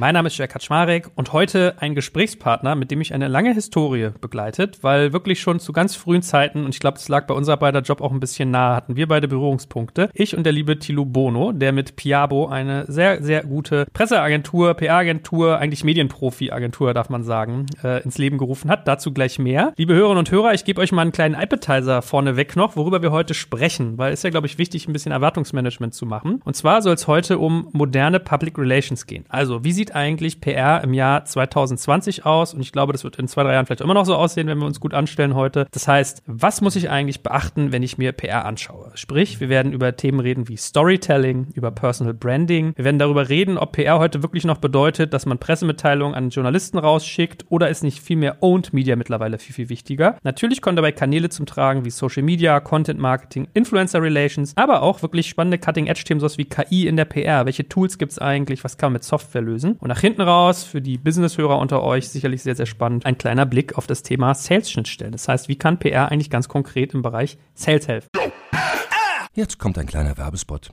Mein Name ist Jack Kaczmarek und heute ein Gesprächspartner, mit dem ich eine lange Historie begleitet, weil wirklich schon zu ganz frühen Zeiten, und ich glaube, das lag bei unserer beider Job auch ein bisschen nahe, hatten wir beide Berührungspunkte. Ich und der liebe Tilo Bono, der mit Piabo eine sehr, sehr gute Presseagentur, PR-Agentur, eigentlich Medienprofi-Agentur, darf man sagen, äh, ins Leben gerufen hat. Dazu gleich mehr. Liebe Hörerinnen und Hörer, ich gebe euch mal einen kleinen Appetizer vorneweg noch, worüber wir heute sprechen, weil es ja, glaube ich, wichtig, ein bisschen Erwartungsmanagement zu machen. Und zwar soll es heute um moderne Public Relations gehen. Also, wie sieht sieht eigentlich PR im Jahr 2020 aus? Und ich glaube, das wird in zwei, drei Jahren vielleicht immer noch so aussehen, wenn wir uns gut anstellen heute. Das heißt, was muss ich eigentlich beachten, wenn ich mir PR anschaue? Sprich, wir werden über Themen reden wie Storytelling, über Personal Branding. Wir werden darüber reden, ob PR heute wirklich noch bedeutet, dass man Pressemitteilungen an Journalisten rausschickt oder ist nicht viel mehr Owned Media mittlerweile viel, viel wichtiger. Natürlich kommen dabei Kanäle zum Tragen wie Social Media, Content Marketing, Influencer Relations, aber auch wirklich spannende Cutting-Edge-Themen, sowas wie KI in der PR. Welche Tools gibt es eigentlich? Was kann man mit Software lösen? Und nach hinten raus, für die Business-Hörer unter euch sicherlich sehr, sehr spannend, ein kleiner Blick auf das Thema Sales-Schnittstellen. Das heißt, wie kann PR eigentlich ganz konkret im Bereich Sales helfen? Jetzt kommt ein kleiner Werbespot.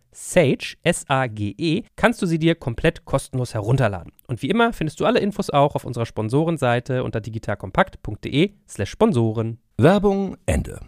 Sage, S-A-G-E, kannst du sie dir komplett kostenlos herunterladen. Und wie immer findest du alle Infos auch auf unserer Sponsorenseite unter digitalkompakt.de slash Sponsoren. Werbung Ende.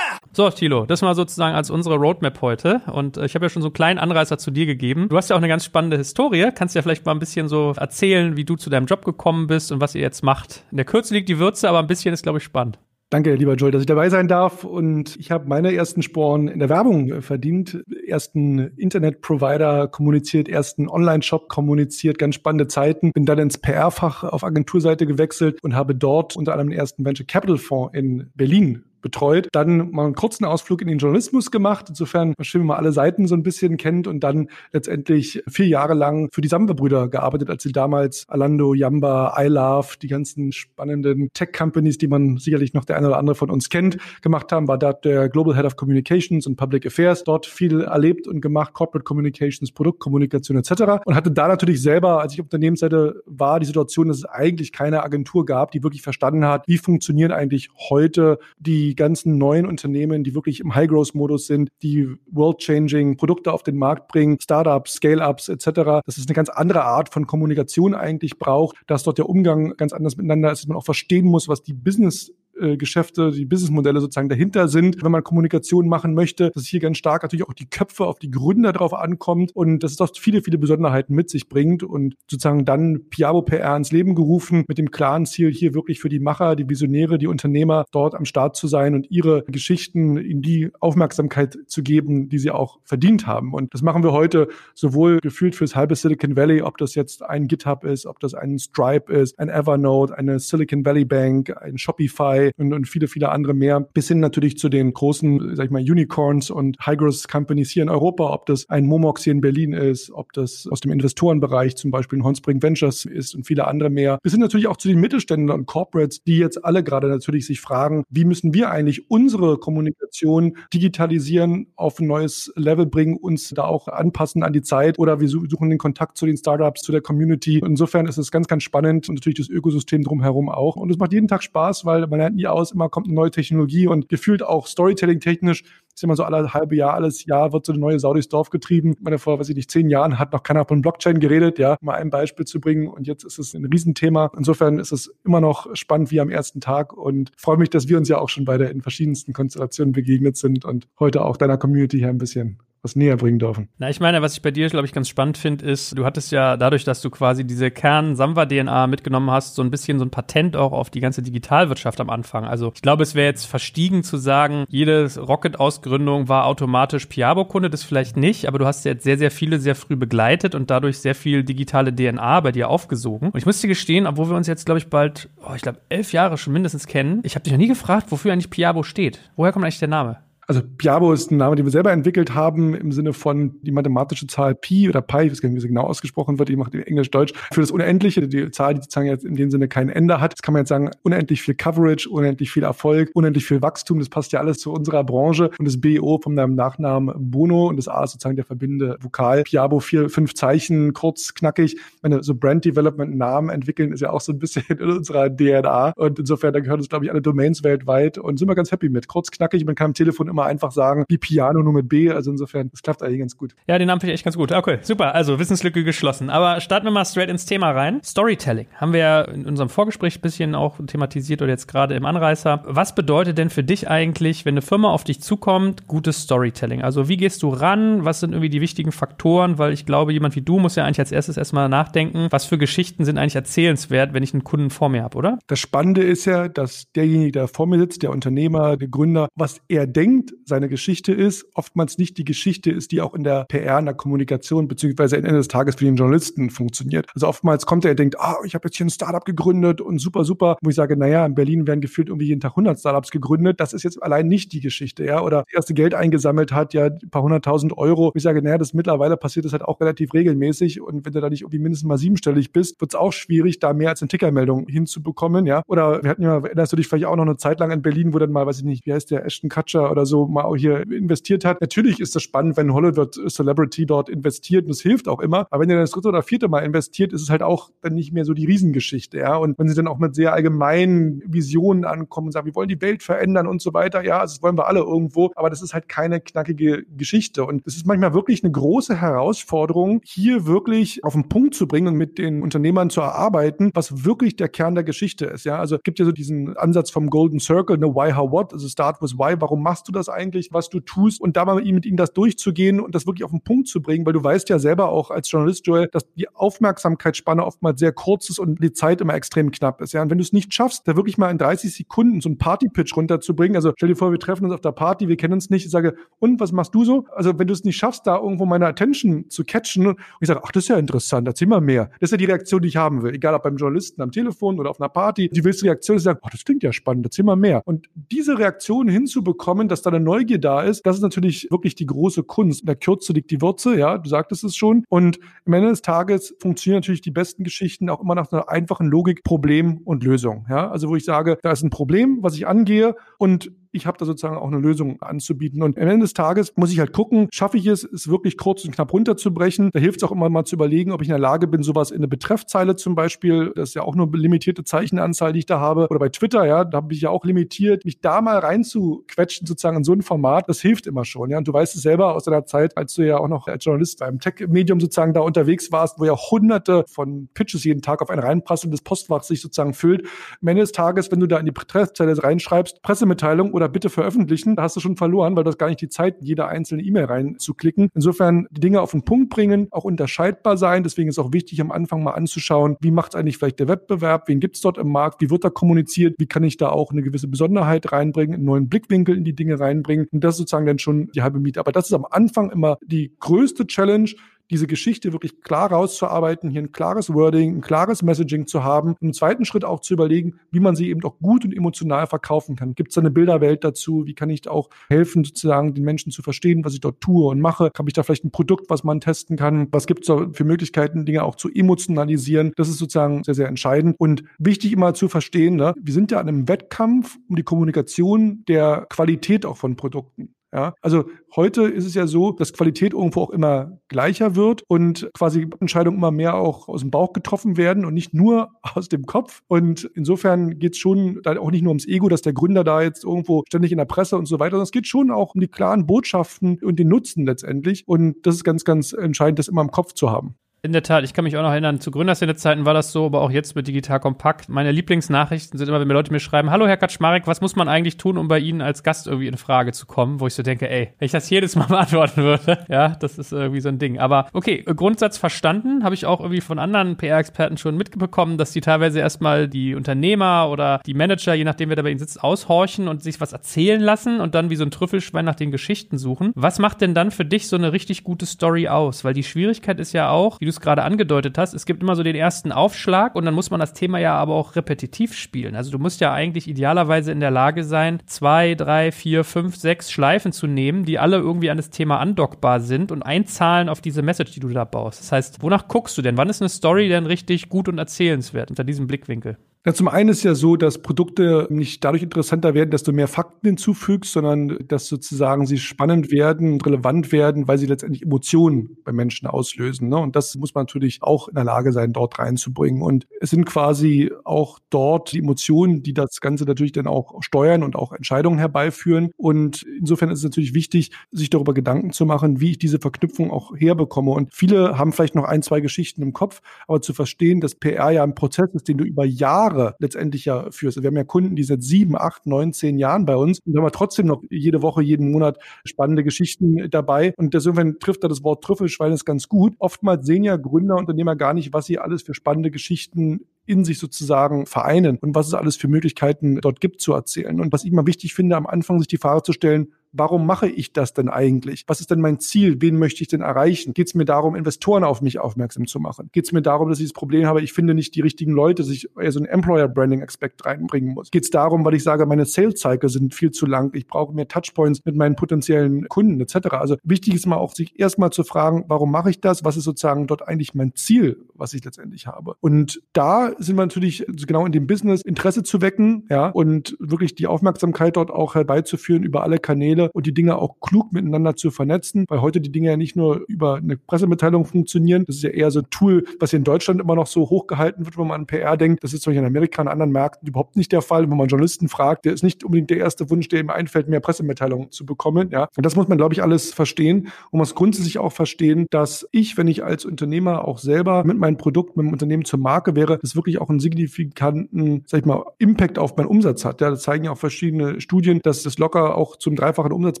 So, Thilo, das mal sozusagen als unsere Roadmap heute. Und äh, ich habe ja schon so einen kleinen Anreißer zu dir gegeben. Du hast ja auch eine ganz spannende Historie. Kannst ja vielleicht mal ein bisschen so erzählen, wie du zu deinem Job gekommen bist und was ihr jetzt macht. In der Kürze liegt die Würze, aber ein bisschen ist, glaube ich, spannend. Danke, lieber Joel, dass ich dabei sein darf. Und ich habe meine ersten Sporen in der Werbung verdient, ersten Internetprovider kommuniziert, ersten Online-Shop kommuniziert, ganz spannende Zeiten. Bin dann ins PR-Fach auf Agenturseite gewechselt und habe dort unter anderem den ersten Venture Capital Fonds in Berlin betreut. Dann mal einen kurzen Ausflug in den Journalismus gemacht. Insofern schön, wenn man alle Seiten so ein bisschen kennt und dann letztendlich vier Jahre lang für die Samba-Brüder gearbeitet, als sie damals Alando, Yamba, iLove, die ganzen spannenden Tech-Companies, die man sicherlich noch der eine oder andere von uns kennt, gemacht haben, war dort der Global Head of Communications und Public Affairs, dort viel erlebt und gemacht, Corporate Communications, Produktkommunikation etc. Und hatte da natürlich selber, als ich auf Unternehmensseite war, die Situation, dass es eigentlich keine Agentur gab, die wirklich verstanden hat, wie funktionieren eigentlich heute die die ganzen neuen Unternehmen, die wirklich im High-Growth-Modus sind, die world-changing Produkte auf den Markt bringen, Startups, Scale-Ups etc., dass es eine ganz andere Art von Kommunikation eigentlich braucht, dass dort der Umgang ganz anders miteinander ist, dass man auch verstehen muss, was die Business äh, Geschäfte, die Businessmodelle sozusagen dahinter sind, wenn man Kommunikation machen möchte, dass hier ganz stark natürlich auch die Köpfe auf die Gründer drauf ankommt und dass es doch viele, viele Besonderheiten mit sich bringt und sozusagen dann Piabo PR ins Leben gerufen mit dem klaren Ziel, hier wirklich für die Macher, die Visionäre, die Unternehmer dort am Start zu sein und ihre Geschichten in die Aufmerksamkeit zu geben, die sie auch verdient haben. Und das machen wir heute sowohl gefühlt fürs halbe Silicon Valley, ob das jetzt ein GitHub ist, ob das ein Stripe ist, ein Evernote, eine Silicon Valley Bank, ein Shopify, und, und viele, viele andere mehr, bis hin natürlich zu den großen, sag ich mal, Unicorns und High-Growth Companies hier in Europa, ob das ein Momox hier in Berlin ist, ob das aus dem Investorenbereich zum Beispiel ein Hornspring Ventures ist und viele andere mehr, bis hin natürlich auch zu den Mittelständlern und Corporates, die jetzt alle gerade natürlich sich fragen, wie müssen wir eigentlich unsere Kommunikation digitalisieren, auf ein neues Level bringen, uns da auch anpassen an die Zeit oder wir suchen den Kontakt zu den Startups, zu der Community. Insofern ist es ganz, ganz spannend und natürlich das Ökosystem drumherum auch. Und es macht jeden Tag Spaß, weil man lernt nie aus, immer kommt eine neue Technologie und gefühlt auch Storytelling technisch ist immer so alle halbe Jahr, alles Jahr wird so eine neue Sau durchs Dorf getrieben. Ich meine, vor, weiß ich nicht, zehn Jahren hat noch keiner von Blockchain geredet, ja, mal ein Beispiel zu bringen und jetzt ist es ein Riesenthema. Insofern ist es immer noch spannend wie am ersten Tag und freue mich, dass wir uns ja auch schon beide in verschiedensten Konstellationen begegnet sind und heute auch deiner Community hier ein bisschen was näher bringen dürfen. Na, ich meine, was ich bei dir, glaube ich, ganz spannend finde, ist, du hattest ja dadurch, dass du quasi diese Kern-Samwa-DNA mitgenommen hast, so ein bisschen so ein Patent auch auf die ganze Digitalwirtschaft am Anfang. Also ich glaube, es wäre jetzt verstiegen zu sagen, jede Rocket-Ausgründung war automatisch Piabo-Kunde, das vielleicht nicht, aber du hast jetzt sehr, sehr viele sehr früh begleitet und dadurch sehr viel digitale DNA bei dir aufgesogen. Und ich muss dir gestehen, obwohl wir uns jetzt, glaube ich, bald, oh, ich glaube, elf Jahre schon mindestens kennen, ich habe dich noch nie gefragt, wofür eigentlich Piabo steht. Woher kommt eigentlich der Name? Also Piabo ist ein Name, den wir selber entwickelt haben im Sinne von die mathematische Zahl Pi oder Pi, ich weiß gar nicht, wie sie genau ausgesprochen wird, die macht in Englisch-Deutsch, für das Unendliche, die Zahl, die sozusagen jetzt in dem Sinne kein Ende hat. Das kann man jetzt sagen, unendlich viel Coverage, unendlich viel Erfolg, unendlich viel Wachstum, das passt ja alles zu unserer Branche und das BO deinem Nachnamen Bono und das A ist sozusagen der verbindende Vokal. Piabo, vier, fünf Zeichen, kurz, knackig. Meine, so Brand Development Namen entwickeln ist ja auch so ein bisschen in unserer DNA und insofern, da gehören uns, glaube ich, alle Domains weltweit und sind wir ganz happy mit. Kurz, knackig, man kann am Telefon immer immer einfach sagen, wie Piano nur mit B. Also insofern, das klappt eigentlich ganz gut. Ja, den Namen finde ich echt ganz gut. Okay, super. Also Wissenslücke geschlossen. Aber starten wir mal straight ins Thema rein. Storytelling haben wir ja in unserem Vorgespräch ein bisschen auch thematisiert oder jetzt gerade im Anreißer. Was bedeutet denn für dich eigentlich, wenn eine Firma auf dich zukommt, gutes Storytelling? Also wie gehst du ran? Was sind irgendwie die wichtigen Faktoren? Weil ich glaube, jemand wie du muss ja eigentlich als erstes erstmal nachdenken, was für Geschichten sind eigentlich erzählenswert, wenn ich einen Kunden vor mir habe, oder? Das Spannende ist ja, dass derjenige, der vor mir sitzt, der Unternehmer, der Gründer, was er denkt, seine Geschichte ist, oftmals nicht die Geschichte ist, die auch in der PR, in der Kommunikation beziehungsweise am Ende des Tages für den Journalisten funktioniert. Also oftmals kommt er und denkt, ah, ich habe jetzt hier ein Startup gegründet und super, super. Wo ich sage, naja, in Berlin werden gefühlt irgendwie jeden Tag 100 Startups gegründet. Das ist jetzt allein nicht die Geschichte, ja. Oder das erste Geld eingesammelt hat, ja, ein paar hunderttausend Euro. Ich sage, naja, das mittlerweile passiert das halt auch relativ regelmäßig. Und wenn du da nicht irgendwie mindestens mal siebenstellig bist, wird es auch schwierig, da mehr als eine Tickermeldung hinzubekommen, ja. Oder wir hatten ja, erinnerst du dich vielleicht auch noch eine Zeit lang in Berlin, wo dann mal, weiß ich nicht, wie heißt der, Ashton Kutcher oder so, mal auch hier investiert hat. Natürlich ist das spannend, wenn Hollywood Celebrity dort investiert und es hilft auch immer. Aber wenn er das dritte oder vierte Mal investiert, ist es halt auch dann nicht mehr so die Riesengeschichte, ja. Und wenn sie dann auch mit sehr allgemeinen Visionen ankommen und sagen, wir wollen die Welt verändern und so weiter, ja, also das wollen wir alle irgendwo, aber das ist halt keine knackige Geschichte. Und es ist manchmal wirklich eine große Herausforderung, hier wirklich auf den Punkt zu bringen und mit den Unternehmern zu erarbeiten, was wirklich der Kern der Geschichte ist, ja. Also es gibt ja so diesen Ansatz vom Golden Circle, ne, why, how, what, also start with why, warum machst du das eigentlich, was du tust und da mal mit ihm, mit ihm das durchzugehen und das wirklich auf den Punkt zu bringen, weil du weißt ja selber auch als Journalist, Joel, dass die Aufmerksamkeitsspanne oftmals sehr kurz ist und die Zeit immer extrem knapp ist. Ja, und wenn du es nicht schaffst, da wirklich mal in 30 Sekunden so einen Party-Pitch runterzubringen, also stell dir vor, wir treffen uns auf der Party, wir kennen uns nicht, ich sage, und was machst du so? Also wenn du es nicht schaffst, da irgendwo meine Attention zu catchen und ich sage, ach, das ist ja interessant, erzähl mal mehr. Das ist ja die Reaktion, die ich haben will, egal ob beim Journalisten am Telefon oder auf einer Party. Die willst Reaktion ist sagen, oh, das klingt ja spannend, erzähl mal mehr. Und diese Reaktion hinzubekommen, dass da eine Neugier da ist, das ist natürlich wirklich die große Kunst. In der Kürze liegt die Würze, ja, du sagtest es schon. Und am Ende des Tages funktionieren natürlich die besten Geschichten auch immer nach einer einfachen Logik Problem und Lösung. Ja, also wo ich sage, da ist ein Problem, was ich angehe und ich habe da sozusagen auch eine Lösung anzubieten. Und am Ende des Tages muss ich halt gucken, schaffe ich es, es wirklich kurz und knapp runterzubrechen. Da hilft es auch immer mal zu überlegen, ob ich in der Lage bin, sowas in eine Betreffzeile zum Beispiel, das ist ja auch nur eine limitierte Zeichenanzahl, die ich da habe, oder bei Twitter, ja, da habe ich ja auch limitiert, mich da mal reinzuquetschen sozusagen in so ein Format, das hilft immer schon. Ja, und du weißt es selber aus deiner Zeit, als du ja auch noch als Journalist beim Tech-Medium sozusagen da unterwegs warst, wo ja hunderte von Pitches jeden Tag auf einen reinpassen und das Postfach sich sozusagen füllt. Am Ende des Tages, wenn du da in die Betreffzeile reinschreibst, Pressemitteilung oder bitte veröffentlichen, da hast du schon verloren, weil du hast gar nicht die Zeit, jede einzelne E-Mail reinzuklicken. Insofern die Dinge auf den Punkt bringen, auch unterscheidbar sein. Deswegen ist auch wichtig, am Anfang mal anzuschauen, wie macht eigentlich vielleicht der Wettbewerb, wen gibt es dort im Markt, wie wird da kommuniziert, wie kann ich da auch eine gewisse Besonderheit reinbringen, einen neuen Blickwinkel in die Dinge reinbringen. Und das ist sozusagen dann schon die halbe Miete. Aber das ist am Anfang immer die größte Challenge, diese Geschichte wirklich klar rauszuarbeiten, hier ein klares Wording, ein klares Messaging zu haben im zweiten Schritt auch zu überlegen, wie man sie eben auch gut und emotional verkaufen kann. Gibt es da eine Bilderwelt dazu? Wie kann ich auch helfen, sozusagen den Menschen zu verstehen, was ich dort tue und mache? Habe ich da vielleicht ein Produkt, was man testen kann? Was gibt es da für Möglichkeiten, Dinge auch zu emotionalisieren? Das ist sozusagen sehr, sehr entscheidend und wichtig immer zu verstehen, ne? wir sind ja an einem Wettkampf um die Kommunikation der Qualität auch von Produkten. Ja, also heute ist es ja so, dass Qualität irgendwo auch immer gleicher wird und quasi Entscheidungen immer mehr auch aus dem Bauch getroffen werden und nicht nur aus dem Kopf. Und insofern geht es schon da auch nicht nur ums Ego, dass der Gründer da jetzt irgendwo ständig in der Presse und so weiter, sondern es geht schon auch um die klaren Botschaften und den Nutzen letztendlich. Und das ist ganz, ganz entscheidend, das immer im Kopf zu haben. In der Tat, ich kann mich auch noch erinnern, zu Gründerszene-Zeiten war das so, aber auch jetzt mit Digital Kompakt. Meine Lieblingsnachrichten sind immer, wenn mir Leute mir schreiben, hallo Herr Kaczmarek, was muss man eigentlich tun, um bei Ihnen als Gast irgendwie in Frage zu kommen? Wo ich so denke, ey, wenn ich das jedes Mal beantworten würde, ja, das ist irgendwie so ein Ding. Aber okay, Grundsatz verstanden, habe ich auch irgendwie von anderen PR-Experten schon mitbekommen, dass die teilweise erstmal die Unternehmer oder die Manager, je nachdem wer da bei ihnen sitzt, aushorchen und sich was erzählen lassen und dann wie so ein Trüffelschwein nach den Geschichten suchen. Was macht denn dann für dich so eine richtig gute Story aus? Weil die Schwierigkeit ist ja auch, wie du es gerade angedeutet hast, es gibt immer so den ersten Aufschlag und dann muss man das Thema ja aber auch repetitiv spielen. Also du musst ja eigentlich idealerweise in der Lage sein, zwei, drei, vier, fünf, sechs Schleifen zu nehmen, die alle irgendwie an das Thema andockbar sind und einzahlen auf diese Message, die du da baust. Das heißt, wonach guckst du denn? Wann ist eine Story denn richtig gut und erzählenswert unter diesem Blickwinkel? Ja, zum einen ist ja so, dass Produkte nicht dadurch interessanter werden, dass du mehr Fakten hinzufügst, sondern dass sozusagen sie spannend werden und relevant werden, weil sie letztendlich Emotionen bei Menschen auslösen. Ne? Und das muss man natürlich auch in der Lage sein, dort reinzubringen. Und es sind quasi auch dort die Emotionen, die das Ganze natürlich dann auch steuern und auch Entscheidungen herbeiführen. Und insofern ist es natürlich wichtig, sich darüber Gedanken zu machen, wie ich diese Verknüpfung auch herbekomme. Und viele haben vielleicht noch ein, zwei Geschichten im Kopf, aber zu verstehen, dass PR ja ein Prozess ist, den du über Jahre Jahre letztendlich ja führst. Wir haben ja Kunden, die seit sieben, acht, neun, zehn Jahren bei uns und haben wir trotzdem noch jede Woche, jeden Monat spannende Geschichten dabei. Und deswegen trifft da das Wort Trüffelschwein ist ganz gut. Oftmals sehen ja Gründer, Unternehmer gar nicht, was sie alles für spannende Geschichten in sich sozusagen vereinen und was es alles für Möglichkeiten dort gibt zu erzählen. Und was ich mal wichtig finde, am Anfang sich die Frage zu stellen, warum mache ich das denn eigentlich? Was ist denn mein Ziel? Wen möchte ich denn erreichen? Geht es mir darum, Investoren auf mich aufmerksam zu machen? Geht es mir darum, dass ich das Problem habe, ich finde nicht die richtigen Leute, dass ich eher so einen Employer-Branding-Aspekt reinbringen muss? Geht es darum, weil ich sage, meine Sales-Cycle sind viel zu lang, ich brauche mehr Touchpoints mit meinen potenziellen Kunden etc. Also wichtig ist mal auch, sich erstmal zu fragen, warum mache ich das? Was ist sozusagen dort eigentlich mein Ziel, was ich letztendlich habe? Und da sind wir natürlich genau in dem Business, Interesse zu wecken, ja, und wirklich die Aufmerksamkeit dort auch herbeizuführen über alle Kanäle, und die Dinge auch klug miteinander zu vernetzen, weil heute die Dinge ja nicht nur über eine Pressemitteilung funktionieren. Das ist ja eher so ein Tool, was hier in Deutschland immer noch so hochgehalten wird, wenn man an PR denkt. Das ist zum Beispiel in Amerika und anderen Märkten überhaupt nicht der Fall. Wenn man Journalisten fragt, der ist nicht unbedingt der erste Wunsch, der ihm einfällt, mehr Pressemitteilungen zu bekommen. Ja, und das muss man, glaube ich, alles verstehen. Und muss grundsätzlich auch verstehen, dass ich, wenn ich als Unternehmer auch selber mit meinem Produkt, mit dem Unternehmen zur Marke wäre, das wirklich auch einen signifikanten, sag ich mal, Impact auf meinen Umsatz hat. Ja, das zeigen ja auch verschiedene Studien, dass das locker auch zum dreifachen dreifachen Umsatz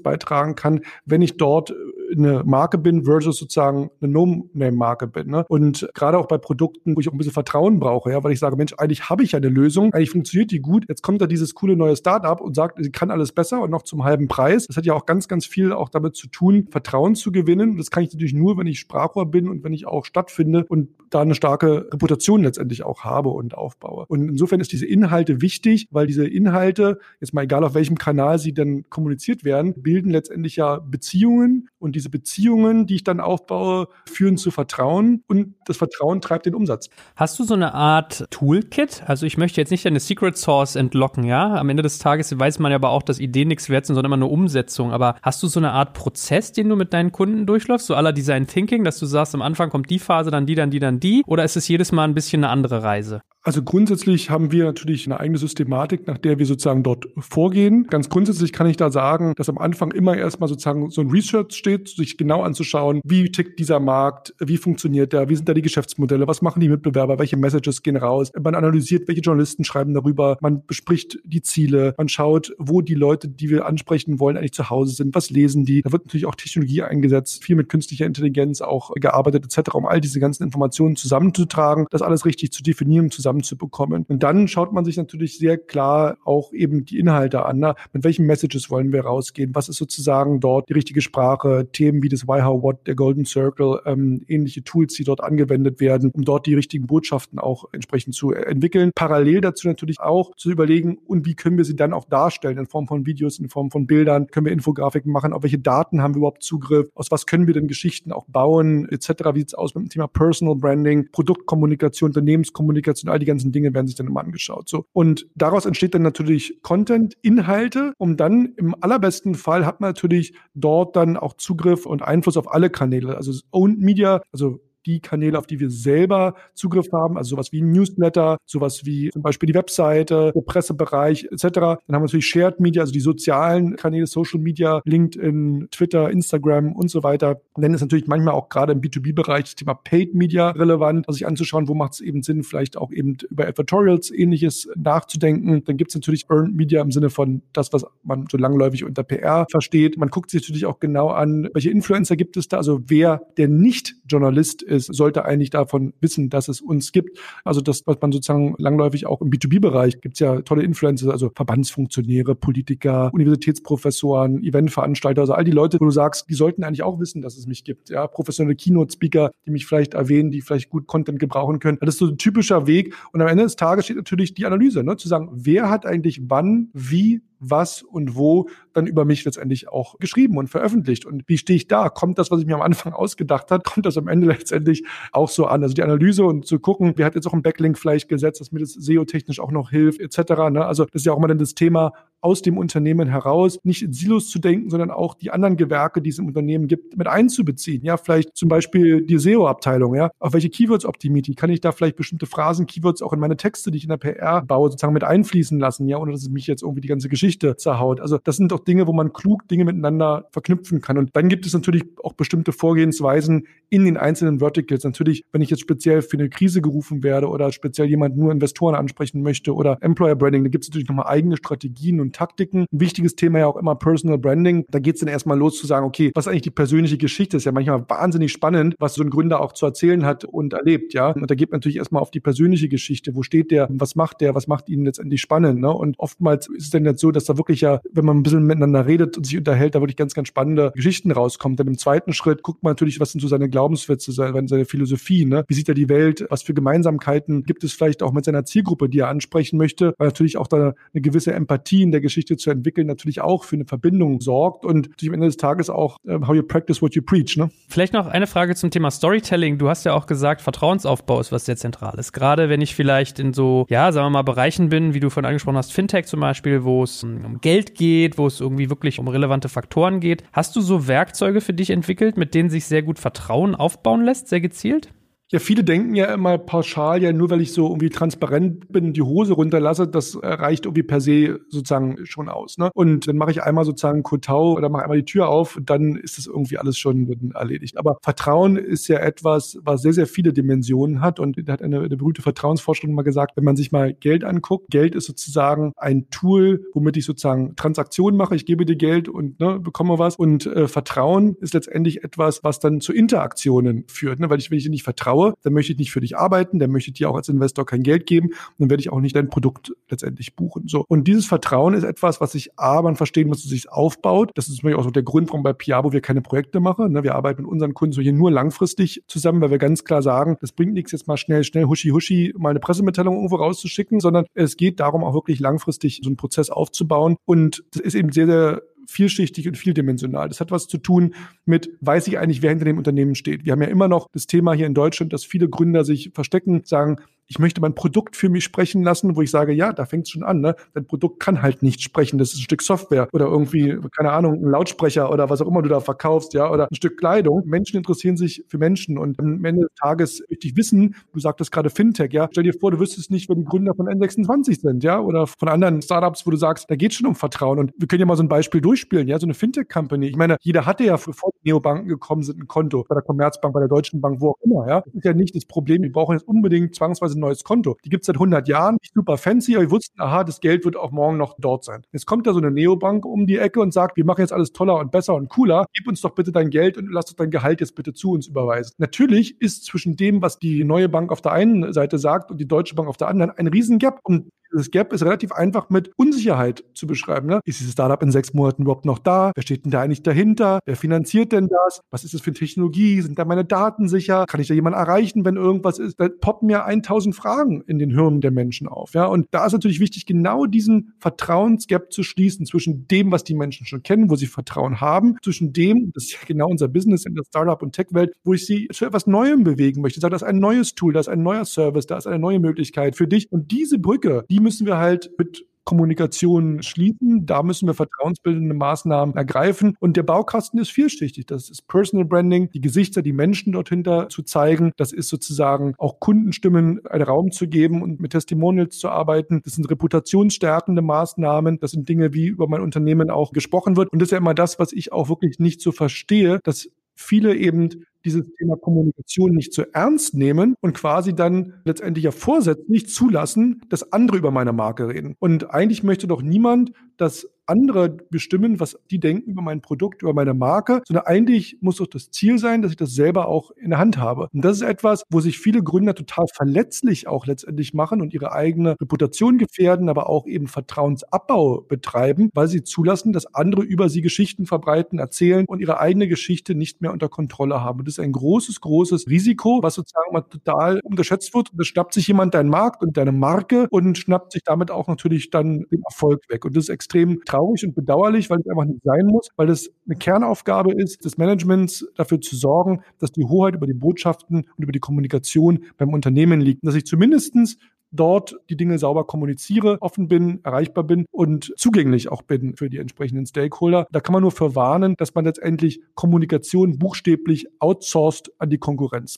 beitragen kann, wenn ich dort eine Marke bin versus sozusagen eine No-Name-Marke bin. Ne? Und gerade auch bei Produkten, wo ich auch ein bisschen Vertrauen brauche, ja, weil ich sage, Mensch, eigentlich habe ich ja eine Lösung, eigentlich funktioniert die gut. Jetzt kommt da dieses coole neue Startup und sagt, sie kann alles besser und noch zum halben Preis. Das hat ja auch ganz, ganz viel auch damit zu tun, Vertrauen zu gewinnen. Das kann ich natürlich nur, wenn ich Sprachrohr bin und wenn ich auch stattfinde und da eine starke Reputation letztendlich auch habe und aufbaue. Und insofern ist diese Inhalte wichtig, weil diese Inhalte, jetzt mal egal auf welchem Kanal sie dann kommuniziert werden, bilden letztendlich ja Beziehungen und diese Beziehungen, die ich dann aufbaue, führen zu Vertrauen und das Vertrauen treibt den Umsatz. Hast du so eine Art Toolkit? Also ich möchte jetzt nicht deine Secret Source entlocken, ja? Am Ende des Tages weiß man ja aber auch, dass Ideen nichts wert sind, sondern immer eine Umsetzung. Aber hast du so eine Art Prozess, den du mit deinen Kunden durchläufst, so aller Design Thinking, dass du sagst, am Anfang kommt die Phase, dann die, dann die, dann die? Oder ist es jedes Mal ein bisschen eine andere Reise? Also grundsätzlich haben wir natürlich eine eigene Systematik, nach der wir sozusagen dort vorgehen. Ganz grundsätzlich kann ich da sagen, dass am Anfang immer erstmal sozusagen so ein Research steht, sich genau anzuschauen, wie tickt dieser Markt, wie funktioniert der, wie sind da die Geschäftsmodelle, was machen die Mitbewerber, welche Messages gehen raus. Man analysiert, welche Journalisten schreiben darüber, man bespricht die Ziele, man schaut, wo die Leute, die wir ansprechen wollen, eigentlich zu Hause sind, was lesen die. Da wird natürlich auch Technologie eingesetzt, viel mit künstlicher Intelligenz auch gearbeitet etc., um all diese ganzen Informationen zusammenzutragen, das alles richtig zu definieren, zusammen zusammenzubekommen. Und dann schaut man sich natürlich sehr klar auch eben die Inhalte an. Ne? Mit welchen Messages wollen wir rausgehen? Was ist sozusagen dort die richtige Sprache? Themen wie das Why, How, What, der Golden Circle, ähm, ähnliche Tools, die dort angewendet werden, um dort die richtigen Botschaften auch entsprechend zu entwickeln. Parallel dazu natürlich auch zu überlegen, und wie können wir sie dann auch darstellen in Form von Videos, in Form von Bildern? Können wir Infografiken machen? Auf welche Daten haben wir überhaupt Zugriff? Aus was können wir denn Geschichten auch bauen? Etc. Wie sieht es aus mit dem Thema Personal Branding, Produktkommunikation, Unternehmenskommunikation? All die ganzen Dinge werden sich dann immer angeschaut. So. Und daraus entsteht dann natürlich Content, Inhalte, um dann im allerbesten Fall hat man natürlich dort dann auch Zugriff und Einfluss auf alle Kanäle. Also Owned Media, also die Kanäle, auf die wir selber Zugriff haben, also sowas wie Newsletter, sowas wie zum Beispiel die Webseite, der Pressebereich etc. Dann haben wir natürlich Shared Media, also die sozialen Kanäle, Social Media, LinkedIn, Twitter, Instagram und so weiter. Und dann ist natürlich manchmal auch gerade im B2B-Bereich das Thema Paid Media relevant, also sich anzuschauen, wo macht es eben Sinn, vielleicht auch eben über Advertorials ähnliches nachzudenken. Dann gibt es natürlich Earned Media im Sinne von das, was man so langläufig unter PR versteht. Man guckt sich natürlich auch genau an, welche Influencer gibt es da, also wer der nicht Journalist ist, sollte eigentlich davon wissen, dass es uns gibt. Also das, was man sozusagen langläufig auch im B2B-Bereich gibt es ja tolle Influencer, also Verbandsfunktionäre, Politiker, Universitätsprofessoren, Eventveranstalter, also all die Leute, wo du sagst, die sollten eigentlich auch wissen, dass es mich gibt. Ja, professionelle Keynote-Speaker, die mich vielleicht erwähnen, die vielleicht gut Content gebrauchen können. Das ist so ein typischer Weg. Und am Ende des Tages steht natürlich die Analyse, ne? zu sagen, wer hat eigentlich wann, wie was und wo dann über mich letztendlich auch geschrieben und veröffentlicht. Und wie stehe ich da? Kommt das, was ich mir am Anfang ausgedacht habe, kommt das am Ende letztendlich auch so an? Also die Analyse und zu gucken, wer hat jetzt auch einen Backlink vielleicht gesetzt, dass mir das SEO-technisch auch noch hilft, etc. Ne? Also das ist ja auch immer dann das Thema, aus dem Unternehmen heraus nicht in Silos zu denken, sondern auch die anderen Gewerke, die es im Unternehmen gibt, mit einzubeziehen. Ja, vielleicht zum Beispiel die SEO-Abteilung. Ja, auf welche Keywords optimiert die? Kann ich da vielleicht bestimmte Phrasen, Keywords auch in meine Texte, die ich in der PR baue, sozusagen mit einfließen lassen? Ja, ohne dass es mich jetzt irgendwie die ganze Geschichte zerhaut. Also das sind doch Dinge, wo man klug Dinge miteinander verknüpfen kann. Und dann gibt es natürlich auch bestimmte Vorgehensweisen in den einzelnen Verticals. Natürlich, wenn ich jetzt speziell für eine Krise gerufen werde oder speziell jemand nur Investoren ansprechen möchte oder Employer Branding, da gibt es natürlich nochmal eigene Strategien und und Taktiken. Ein wichtiges Thema ja auch immer Personal Branding. Da geht es dann erstmal los zu sagen, okay, was ist eigentlich die persönliche Geschichte? Ist ja manchmal wahnsinnig spannend, was so ein Gründer auch zu erzählen hat und erlebt, ja. Und da geht man natürlich erstmal auf die persönliche Geschichte. Wo steht der? Was macht der? Was macht ihn letztendlich spannend? Ne? Und oftmals ist es dann jetzt so, dass da wirklich ja, wenn man ein bisschen miteinander redet und sich unterhält, da wirklich ganz, ganz spannende Geschichten rauskommen. Dann im zweiten Schritt guckt man natürlich, was sind so seine Glaubenswitze, seine Philosophie, ne? Wie sieht er die Welt? Was für Gemeinsamkeiten gibt es vielleicht auch mit seiner Zielgruppe, die er ansprechen möchte? Weil natürlich auch da eine gewisse Empathie in der Geschichte zu entwickeln, natürlich auch für eine Verbindung sorgt und am Ende des Tages auch uh, how you practice what you preach. Ne? Vielleicht noch eine Frage zum Thema Storytelling. Du hast ja auch gesagt, Vertrauensaufbau ist was sehr zentral ist. Gerade wenn ich vielleicht in so, ja, sagen wir mal, Bereichen bin, wie du vorhin angesprochen hast, Fintech zum Beispiel, wo es um Geld geht, wo es irgendwie wirklich um relevante Faktoren geht. Hast du so Werkzeuge für dich entwickelt, mit denen sich sehr gut Vertrauen aufbauen lässt, sehr gezielt? Ja, viele denken ja immer pauschal, ja, nur weil ich so irgendwie transparent bin, die Hose runterlasse, das reicht irgendwie per se sozusagen schon aus. Ne? Und dann mache ich einmal sozusagen Kotau oder mache einmal die Tür auf, dann ist das irgendwie alles schon erledigt. Aber Vertrauen ist ja etwas, was sehr, sehr viele Dimensionen hat. Und da hat eine, eine berühmte Vertrauensforscherin mal gesagt, wenn man sich mal Geld anguckt, Geld ist sozusagen ein Tool, womit ich sozusagen Transaktionen mache. Ich gebe dir Geld und ne, bekomme was. Und äh, Vertrauen ist letztendlich etwas, was dann zu Interaktionen führt. Ne? Weil ich, wenn ich dir nicht vertraue, vertraue, dann möchte ich nicht für dich arbeiten, dann möchte ich dir auch als Investor kein Geld geben, dann werde ich auch nicht dein Produkt letztendlich buchen. So. Und dieses Vertrauen ist etwas, was sich A, man verstehen muss, dass sich aufbaut. Das ist Beispiel auch so der Grund, warum bei Piabo wir keine Projekte machen. Ne? Wir arbeiten mit unseren Kunden so hier nur langfristig zusammen, weil wir ganz klar sagen, das bringt nichts, jetzt mal schnell, schnell, huschi, huschi, mal eine Pressemitteilung irgendwo rauszuschicken, sondern es geht darum, auch wirklich langfristig so einen Prozess aufzubauen. Und das ist eben sehr, sehr vielschichtig und vieldimensional. Das hat was zu tun mit, weiß ich eigentlich, wer hinter dem Unternehmen steht. Wir haben ja immer noch das Thema hier in Deutschland, dass viele Gründer sich verstecken, sagen, ich möchte mein Produkt für mich sprechen lassen, wo ich sage, ja, da fängt es schon an. Ne? Dein Produkt kann halt nicht sprechen. Das ist ein Stück Software oder irgendwie, keine Ahnung, ein Lautsprecher oder was auch immer du da verkaufst, ja, oder ein Stück Kleidung. Menschen interessieren sich für Menschen und am Ende des Tages möchte ich wissen, du sagtest gerade Fintech, ja, stell dir vor, du wüsstest nicht, wer die Gründer von N26 sind, ja, oder von anderen Startups, wo du sagst, da geht schon um Vertrauen. Und wir können ja mal so ein Beispiel durchspielen, ja, so eine Fintech-Company. Ich meine, jeder hatte ja, bevor die Neobanken gekommen sind, ein Konto bei der Commerzbank, bei der Deutschen Bank, wo auch immer, ja. Das ist ja nicht das Problem. Wir brauchen jetzt unbedingt zwangsweise ein neues Konto. Die gibt es seit 100 Jahren, nicht super fancy, aber wir wussten, aha, das Geld wird auch morgen noch dort sein. Jetzt kommt da so eine Neobank um die Ecke und sagt, wir machen jetzt alles toller und besser und cooler. Gib uns doch bitte dein Geld und lass doch dein Gehalt jetzt bitte zu uns überweisen. Natürlich ist zwischen dem, was die neue Bank auf der einen Seite sagt und die Deutsche Bank auf der anderen, ein Riesengap. Und dieses Gap ist relativ einfach mit Unsicherheit zu beschreiben. Ne? Ist dieses Startup in sechs Monaten überhaupt noch da? Wer steht denn da eigentlich dahinter? Wer finanziert denn das? Was ist das für eine Technologie? Sind da meine Daten sicher? Kann ich da jemanden erreichen, wenn irgendwas ist? Da poppen ja 1000 Fragen in den Hirnen der Menschen auf. Ja? Und da ist natürlich wichtig, genau diesen Vertrauensgap zu schließen zwischen dem, was die Menschen schon kennen, wo sie Vertrauen haben, zwischen dem, das ist ja genau unser Business in der Startup- und Tech-Welt, wo ich sie zu etwas Neuem bewegen möchte. Sage, das ist ein neues Tool, das ist ein neuer Service, da ist eine neue Möglichkeit für dich. Und diese Brücke, die müssen wir halt mit Kommunikation schließen. Da müssen wir vertrauensbildende Maßnahmen ergreifen. Und der Baukasten ist vielschichtig. Das ist Personal Branding, die Gesichter, die Menschen dort hinter zu zeigen. Das ist sozusagen auch Kundenstimmen einen Raum zu geben und mit Testimonials zu arbeiten. Das sind reputationsstärkende Maßnahmen. Das sind Dinge, wie über mein Unternehmen auch gesprochen wird. Und das ist ja immer das, was ich auch wirklich nicht so verstehe, dass viele eben dieses Thema Kommunikation nicht so ernst nehmen und quasi dann letztendlich ja vorsätzlich zulassen, dass andere über meine Marke reden. Und eigentlich möchte doch niemand, dass andere bestimmen, was die denken über mein Produkt, über meine Marke, sondern eigentlich muss doch das Ziel sein, dass ich das selber auch in der Hand habe. Und das ist etwas, wo sich viele Gründer total verletzlich auch letztendlich machen und ihre eigene Reputation gefährden, aber auch eben Vertrauensabbau betreiben, weil sie zulassen, dass andere über sie Geschichten verbreiten, erzählen und ihre eigene Geschichte nicht mehr unter Kontrolle haben. Und das ist ein großes, großes Risiko, was sozusagen mal total unterschätzt wird. Und da schnappt sich jemand deinen Markt und deine Marke und schnappt sich damit auch natürlich dann den Erfolg weg. Und das ist extrem traurig traurig und bedauerlich, weil es einfach nicht sein muss, weil es eine Kernaufgabe ist des Managements, dafür zu sorgen, dass die Hoheit über die Botschaften und über die Kommunikation beim Unternehmen liegt. Und dass ich zumindestens dort die Dinge sauber kommuniziere, offen bin, erreichbar bin und zugänglich auch bin für die entsprechenden Stakeholder. Da kann man nur verwarnen, dass man letztendlich Kommunikation buchstäblich outsourced an die Konkurrenz.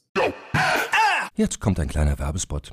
Jetzt kommt ein kleiner Werbespot.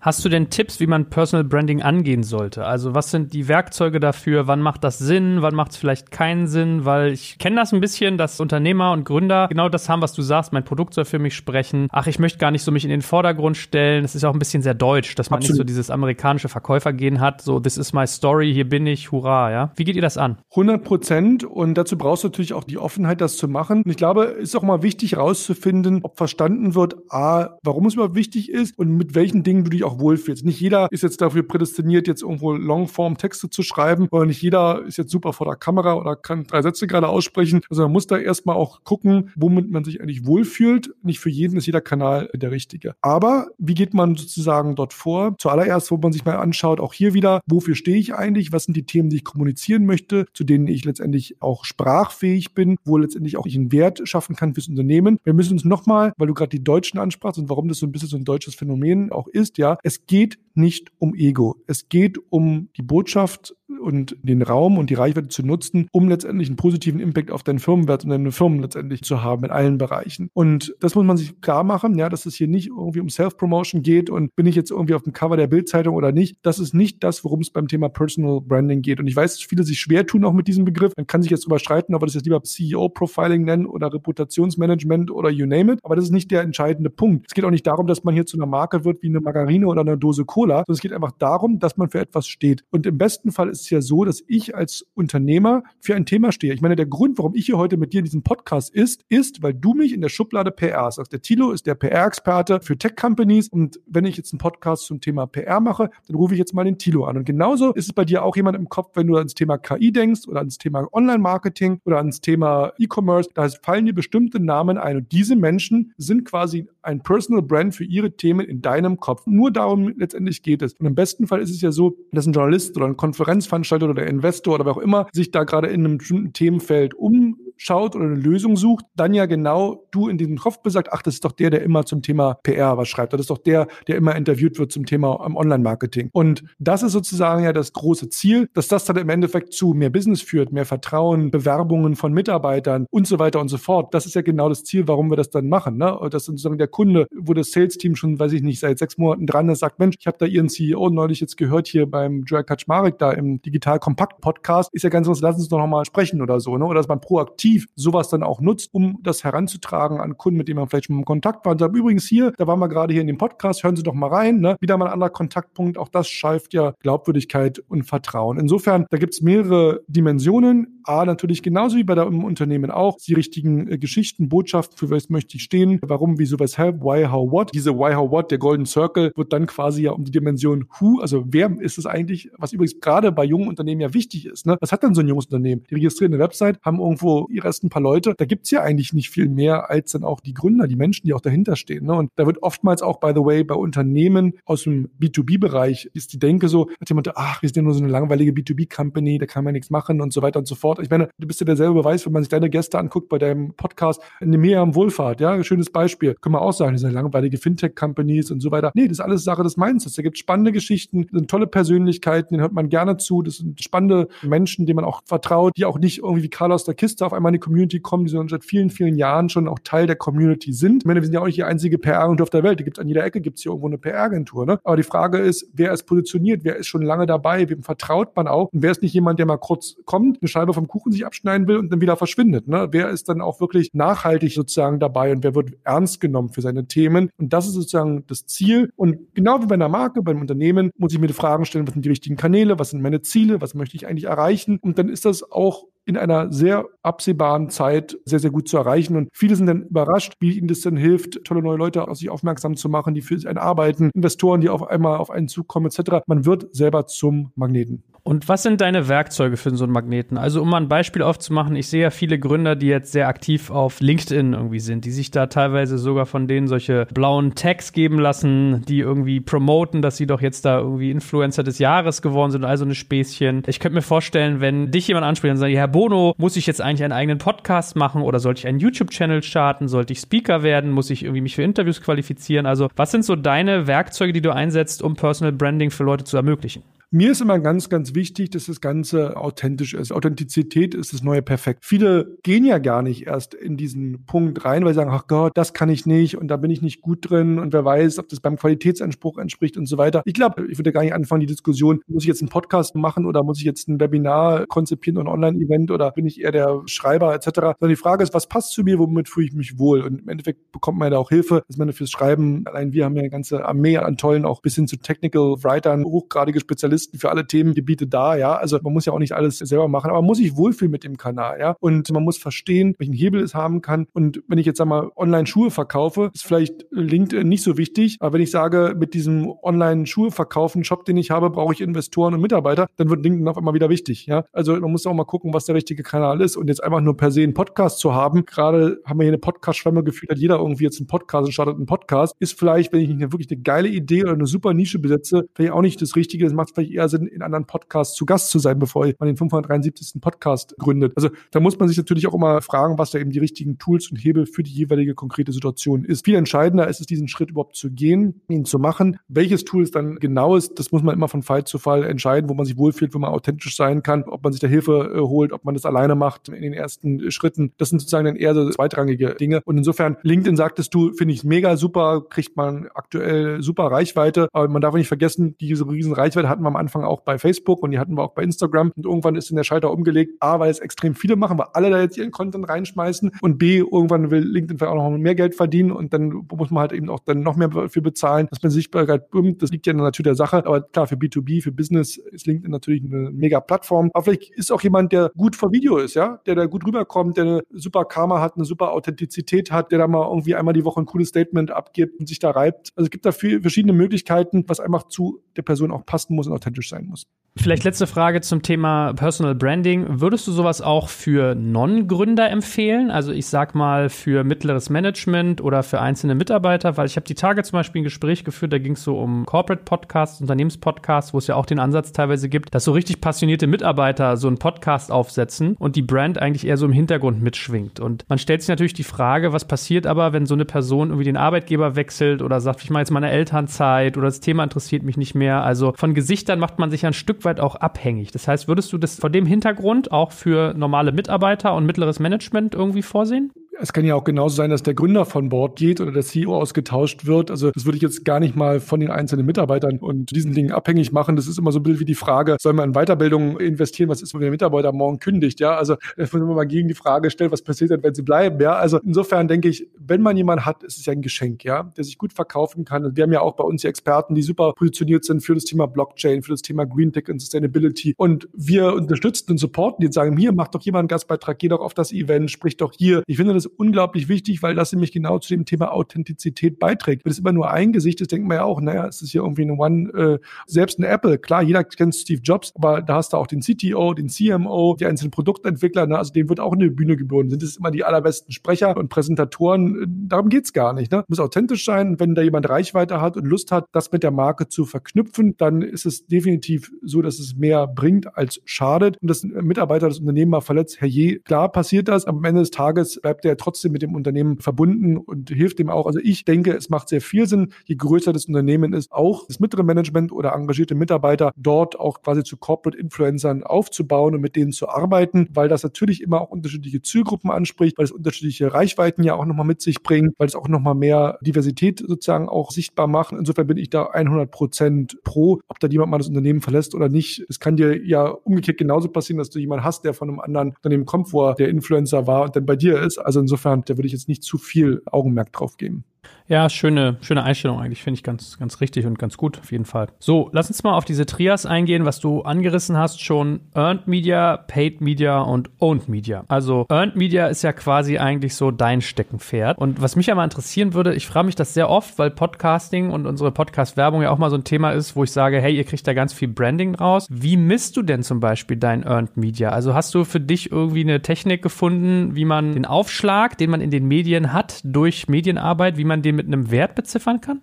Hast du denn Tipps, wie man Personal Branding angehen sollte? Also was sind die Werkzeuge dafür? Wann macht das Sinn? Wann macht es vielleicht keinen Sinn? Weil ich kenne das ein bisschen, dass Unternehmer und Gründer genau das haben, was du sagst. Mein Produkt soll für mich sprechen. Ach, ich möchte gar nicht so mich in den Vordergrund stellen. Das ist auch ein bisschen sehr deutsch, dass man Absolut. nicht so dieses amerikanische Verkäufergehen hat. So, this is my story, hier bin ich, hurra, ja. Wie geht ihr das an? 100 Prozent. Und dazu brauchst du natürlich auch die Offenheit, das zu machen. Und ich glaube, es ist auch mal wichtig herauszufinden, ob verstanden wird, a, warum es überhaupt wichtig ist und mit welchen Dingen du dich auch auch wohlfühlst. Nicht jeder ist jetzt dafür prädestiniert, jetzt irgendwo Longform-Texte zu schreiben, oder nicht jeder ist jetzt super vor der Kamera oder kann drei Sätze gerade aussprechen. Also man muss da erstmal auch gucken, womit man sich eigentlich wohlfühlt. Nicht für jeden ist jeder Kanal der richtige. Aber wie geht man sozusagen dort vor? Zuallererst, wo man sich mal anschaut, auch hier wieder, wofür stehe ich eigentlich? Was sind die Themen, die ich kommunizieren möchte, zu denen ich letztendlich auch sprachfähig bin, wo letztendlich auch ich einen Wert schaffen kann fürs Unternehmen. Wir müssen uns nochmal, weil du gerade die Deutschen ansprachst und warum das so ein bisschen so ein deutsches Phänomen auch ist, ja, es geht nicht um Ego. Es geht um die Botschaft und den Raum und die Reichweite zu nutzen, um letztendlich einen positiven Impact auf deinen Firmenwert und deine Firmen letztendlich zu haben in allen Bereichen. Und das muss man sich klar machen, ja, dass es hier nicht irgendwie um Self-Promotion geht und bin ich jetzt irgendwie auf dem Cover der Bildzeitung oder nicht. Das ist nicht das, worum es beim Thema Personal Branding geht. Und ich weiß, dass viele sich schwer tun auch mit diesem Begriff. Man kann sich jetzt überstreiten, ob wir das jetzt lieber CEO-Profiling nennen oder Reputationsmanagement oder you name it. Aber das ist nicht der entscheidende Punkt. Es geht auch nicht darum, dass man hier zu einer Marke wird wie eine Margarine oder eine Dose Cola, sondern es geht einfach darum, dass man für etwas steht. Und im besten Fall ist es ja so, dass ich als Unternehmer für ein Thema stehe. Ich meine, der Grund, warum ich hier heute mit dir in diesem Podcast ist, ist, weil du mich in der Schublade PR sagst. Der Tilo ist der PR-Experte für Tech-Companies und wenn ich jetzt einen Podcast zum Thema PR mache, dann rufe ich jetzt mal den Tilo an. Und genauso ist es bei dir auch jemand im Kopf, wenn du ans Thema KI denkst oder ans Thema Online-Marketing oder ans Thema E-Commerce, da fallen dir bestimmte Namen ein und diese Menschen sind quasi ein Personal Brand für ihre Themen in deinem Kopf. Nur darum letztendlich geht es. Und im besten Fall ist es ja so, dass ein Journalist oder ein Konferenzveranstalter oder Investor oder wer auch immer sich da gerade in einem bestimmten Themenfeld um schaut oder eine Lösung sucht, dann ja genau du in diesem Kopf besagt, ach, das ist doch der, der immer zum Thema PR was schreibt. Das ist doch der, der immer interviewt wird zum Thema ähm, Online-Marketing. Und das ist sozusagen ja das große Ziel, dass das dann im Endeffekt zu mehr Business führt, mehr Vertrauen, Bewerbungen von Mitarbeitern und so weiter und so fort. Das ist ja genau das Ziel, warum wir das dann machen. Ne? Und das ist sozusagen der Kunde, wo das Sales-Team schon, weiß ich nicht, seit sechs Monaten dran ist, sagt, Mensch, ich habe da Ihren CEO neulich jetzt gehört hier beim Joel Kaczmarek da im Digital Kompakt Podcast. Ist ja ganz was, lass uns doch nochmal sprechen oder so. Ne? Oder dass man proaktiv sowas dann auch nutzt, um das heranzutragen an Kunden, mit denen man vielleicht schon im Kontakt war. Und sagt, übrigens hier, da waren wir gerade hier in dem Podcast, hören Sie doch mal rein. Ne? Wieder mal ein anderer Kontaktpunkt. Auch das schafft ja Glaubwürdigkeit und Vertrauen. Insofern, da gibt es mehrere Dimensionen. A, natürlich genauso wie bei der im Unternehmen auch, die richtigen äh, Geschichten, Botschaften, für was möchte ich stehen, warum, wieso, weshalb, why, how, what. Diese why, how, what, der Golden Circle, wird dann quasi ja um die Dimension who, also wer ist es eigentlich, was übrigens gerade bei jungen Unternehmen ja wichtig ist. Ne? Was hat denn so ein junges Unternehmen? Die registrieren eine Website, haben irgendwo ihre ersten paar Leute. Da gibt's ja eigentlich nicht viel mehr als dann auch die Gründer, die Menschen, die auch dahinter stehen. Ne? Und da wird oftmals auch, by the way, bei Unternehmen aus dem B2B-Bereich ist die Denke so, dass jemand, ach, wir sind ja nur so eine langweilige B2B-Company, da kann man nichts machen und so weiter und so fort. Ich meine, du bist ja derselbe Beweis, wenn man sich deine Gäste anguckt bei deinem Podcast, eine Miriam Wohlfahrt, ja, schönes Beispiel. Können wir auch sagen, diese langweilige Fintech-Companies und so weiter. Nee, das ist alles Sache des Mindsets. Da gibt spannende Geschichten, das sind tolle Persönlichkeiten, denen hört man gerne zu. Das sind spannende Menschen, denen man auch vertraut, die auch nicht irgendwie aus der Kiste auf einmal in die Community kommen, die so seit vielen, vielen Jahren schon auch Teil der Community sind. Ich meine, wir sind ja auch nicht die einzige PR-Agentur auf der Welt. Die gibt an jeder Ecke, gibt es hier irgendwo eine PR-Agentur. Ne? Aber die Frage ist, wer ist positioniert, wer ist schon lange dabei, wem vertraut man auch und wer ist nicht jemand, der mal kurz kommt, eine Scheibe vom Kuchen sich abschneiden will und dann wieder verschwindet. Ne? Wer ist dann auch wirklich nachhaltig sozusagen dabei und wer wird ernst genommen für seine Themen? Und das ist sozusagen das Ziel. Und genau wie bei einer Marke, beim Unternehmen, muss ich mir die Fragen stellen, was sind die richtigen Kanäle, was sind meine Ziele, was möchte ich eigentlich erreichen? Und dann ist das auch in einer sehr absehbaren Zeit sehr, sehr gut zu erreichen. Und viele sind dann überrascht, wie ihnen das dann hilft, tolle neue Leute auf sich aufmerksam zu machen, die für einen arbeiten, Investoren, die auf einmal auf einen zukommen, etc. Man wird selber zum Magneten. Und was sind deine Werkzeuge für so einen Magneten? Also, um mal ein Beispiel aufzumachen, ich sehe ja viele Gründer, die jetzt sehr aktiv auf LinkedIn irgendwie sind, die sich da teilweise sogar von denen solche blauen Tags geben lassen, die irgendwie promoten, dass sie doch jetzt da irgendwie Influencer des Jahres geworden sind, also eine Späßchen. Ich könnte mir vorstellen, wenn dich jemand anspricht und sagt, Herr Bono, muss ich jetzt eigentlich einen eigenen Podcast machen oder sollte ich einen YouTube-Channel starten? Sollte ich Speaker werden? Muss ich irgendwie mich für Interviews qualifizieren? Also, was sind so deine Werkzeuge, die du einsetzt, um Personal Branding für Leute zu ermöglichen? Mir ist immer ganz, ganz wichtig, dass das Ganze authentisch ist. Authentizität ist das neue Perfekt. Viele gehen ja gar nicht erst in diesen Punkt rein, weil sie sagen, ach Gott, das kann ich nicht und da bin ich nicht gut drin und wer weiß, ob das beim Qualitätsanspruch entspricht und so weiter. Ich glaube, ich würde gar nicht anfangen, die Diskussion, muss ich jetzt einen Podcast machen oder muss ich jetzt ein Webinar konzipieren ein Online-Event oder bin ich eher der Schreiber etc. Sondern die Frage ist, was passt zu mir, womit fühle ich mich wohl? Und im Endeffekt bekommt man ja auch Hilfe, dass man fürs Schreiben, allein wir haben ja eine ganze Armee an tollen, auch bis hin zu Technical Writern, hochgradige Spezialisten Spezialisten für alle Themengebiete da, ja. Also man muss ja auch nicht alles selber machen, aber man muss sich wohlfühlen mit dem Kanal, ja. Und man muss verstehen, welchen Hebel es haben kann. Und wenn ich jetzt einmal Online-Schuhe verkaufe, ist vielleicht LinkedIn nicht so wichtig. Aber wenn ich sage, mit diesem Online-Schuhe verkaufen, Shop, den ich habe, brauche ich Investoren und Mitarbeiter, dann wird LinkedIn auf einmal wieder wichtig, ja. Also man muss auch mal gucken, was der richtige Kanal ist. Und jetzt einfach nur per se einen Podcast zu haben, gerade haben wir hier eine Podcast-Schwemme gefühlt, hat jeder irgendwie jetzt einen Podcast und startet einen Podcast, ist vielleicht, wenn ich eine, wirklich eine geile Idee oder eine super Nische besetze, vielleicht auch nicht das Richtige. Das macht vielleicht eher Sinn, in anderen Podcasts zu Gast zu sein, bevor man den 573. Podcast gründet. Also da muss man sich natürlich auch immer fragen, was da eben die richtigen Tools und Hebel für die jeweilige konkrete Situation ist. Viel entscheidender ist es, diesen Schritt überhaupt zu gehen, ihn zu machen. Welches Tool es dann genau ist, das muss man immer von Fall zu Fall entscheiden, wo man sich wohlfühlt, wo man authentisch sein kann, ob man sich da Hilfe äh, holt, ob man das alleine macht in den ersten Schritten. Das sind sozusagen dann eher so zweitrangige Dinge. Und insofern, LinkedIn sagtest du, finde ich mega super, kriegt man aktuell super Reichweite, aber man darf nicht vergessen, diese riesen Reichweite hatten wir am Anfang auch bei Facebook und die hatten wir auch bei Instagram. Und irgendwann ist in der Schalter umgelegt. A, weil es extrem viele machen, weil alle da jetzt ihren Content reinschmeißen. Und B, irgendwann will LinkedIn vielleicht auch noch mehr Geld verdienen und dann muss man halt eben auch dann noch mehr dafür bezahlen, dass man Sichtbarkeit bimmt. Das liegt ja in der Natur der Sache. Aber klar, für B2B, für Business ist LinkedIn natürlich eine mega Plattform. Aber vielleicht ist auch jemand, der gut vor Video ist, ja, der da gut rüberkommt, der eine super Karma hat, eine super Authentizität hat, der da mal irgendwie einmal die Woche ein cooles Statement abgibt und sich da reibt. Also es gibt da viel, verschiedene Möglichkeiten, was einfach zu der Person auch passen muss und authentisch sein muss. Vielleicht letzte Frage zum Thema Personal Branding. Würdest du sowas auch für Non-Gründer empfehlen? Also ich sag mal für mittleres Management oder für einzelne Mitarbeiter, weil ich habe die Tage zum Beispiel ein Gespräch geführt, da ging es so um Corporate Podcasts, Unternehmenspodcasts, wo es ja auch den Ansatz teilweise gibt, dass so richtig passionierte Mitarbeiter so einen Podcast aufsetzen und die Brand eigentlich eher so im Hintergrund mitschwingt. Und man stellt sich natürlich die Frage, was passiert aber, wenn so eine Person irgendwie den Arbeitgeber wechselt oder sagt, ich mache jetzt meine Elternzeit oder das Thema interessiert mich nicht mehr. Also von Gesichtern macht man sich ein Stück weit auch abhängig. Das heißt, würdest du das vor dem Hintergrund auch für normale Mitarbeiter und mittleres Management irgendwie vorsehen? Es kann ja auch genauso sein, dass der Gründer von Bord geht oder der CEO ausgetauscht wird. Also das würde ich jetzt gar nicht mal von den einzelnen Mitarbeitern und diesen Dingen abhängig machen. Das ist immer so ein bisschen wie die Frage, soll man in Weiterbildung investieren? Was ist, wenn der Mitarbeiter morgen kündigt? Ja, also das muss man mal gegen die Frage stellen, was passiert dann, wenn sie bleiben? Ja, also insofern denke ich, wenn man jemanden hat, ist es ja ein Geschenk, ja, der sich gut verkaufen kann. Und wir haben ja auch bei uns die Experten, die super positioniert sind für das Thema Blockchain, für das Thema Green Tech und Sustainability. Und wir unterstützen und supporten die und sagen, hier, macht doch jemand einen Gastbeitrag, geh doch auf das Event, sprich doch hier. Ich finde das unglaublich wichtig, weil das nämlich genau zu dem Thema Authentizität beiträgt. Wenn es immer nur ein Gesicht ist, denkt man ja auch, naja, es ist hier irgendwie eine One, äh, selbst eine Apple, klar, jeder kennt Steve Jobs, aber da hast du auch den CTO, den CMO, die einzelnen Produktentwickler, ne? also denen wird auch eine Bühne geboten. Sind es immer die allerbesten Sprecher und Präsentatoren? Darum geht's gar nicht. Ne? Muss authentisch sein. Wenn da jemand Reichweite hat und Lust hat, das mit der Marke zu verknüpfen, dann ist es definitiv so, dass es mehr bringt als schadet. Und das Mitarbeiter das Unternehmen mal verletzt, herrje, klar passiert das, am Ende des Tages bleibt der trotzdem mit dem Unternehmen verbunden und hilft dem auch. Also ich denke, es macht sehr viel Sinn, je größer das Unternehmen ist, auch das mittlere Management oder engagierte Mitarbeiter dort auch quasi zu Corporate Influencern aufzubauen und mit denen zu arbeiten, weil das natürlich immer auch unterschiedliche Zielgruppen anspricht, weil es unterschiedliche Reichweiten ja auch nochmal mit sich bringt, weil es auch nochmal mehr Diversität sozusagen auch sichtbar macht. Insofern bin ich da 100 Prozent pro, ob da jemand mal das Unternehmen verlässt oder nicht. Es kann dir ja umgekehrt genauso passieren, dass du jemanden hast, der von einem anderen Unternehmen kommt, wo er der Influencer war und dann bei dir ist. Also insofern, da würde ich jetzt nicht zu viel Augenmerk drauf geben. Ja, schöne, schöne Einstellung eigentlich. Finde ich ganz, ganz richtig und ganz gut, auf jeden Fall. So, lass uns mal auf diese Trias eingehen, was du angerissen hast schon. Earned Media, Paid Media und Owned Media. Also, Earned Media ist ja quasi eigentlich so dein Steckenpferd. Und was mich aber interessieren würde, ich frage mich das sehr oft, weil Podcasting und unsere Podcast-Werbung ja auch mal so ein Thema ist, wo ich sage, hey, ihr kriegt da ganz viel Branding draus. Wie misst du denn zum Beispiel dein Earned Media? Also, hast du für dich irgendwie eine Technik gefunden, wie man den Aufschlag, den man in den Medien hat, durch Medienarbeit, wie man den mit einem Wert beziffern kann?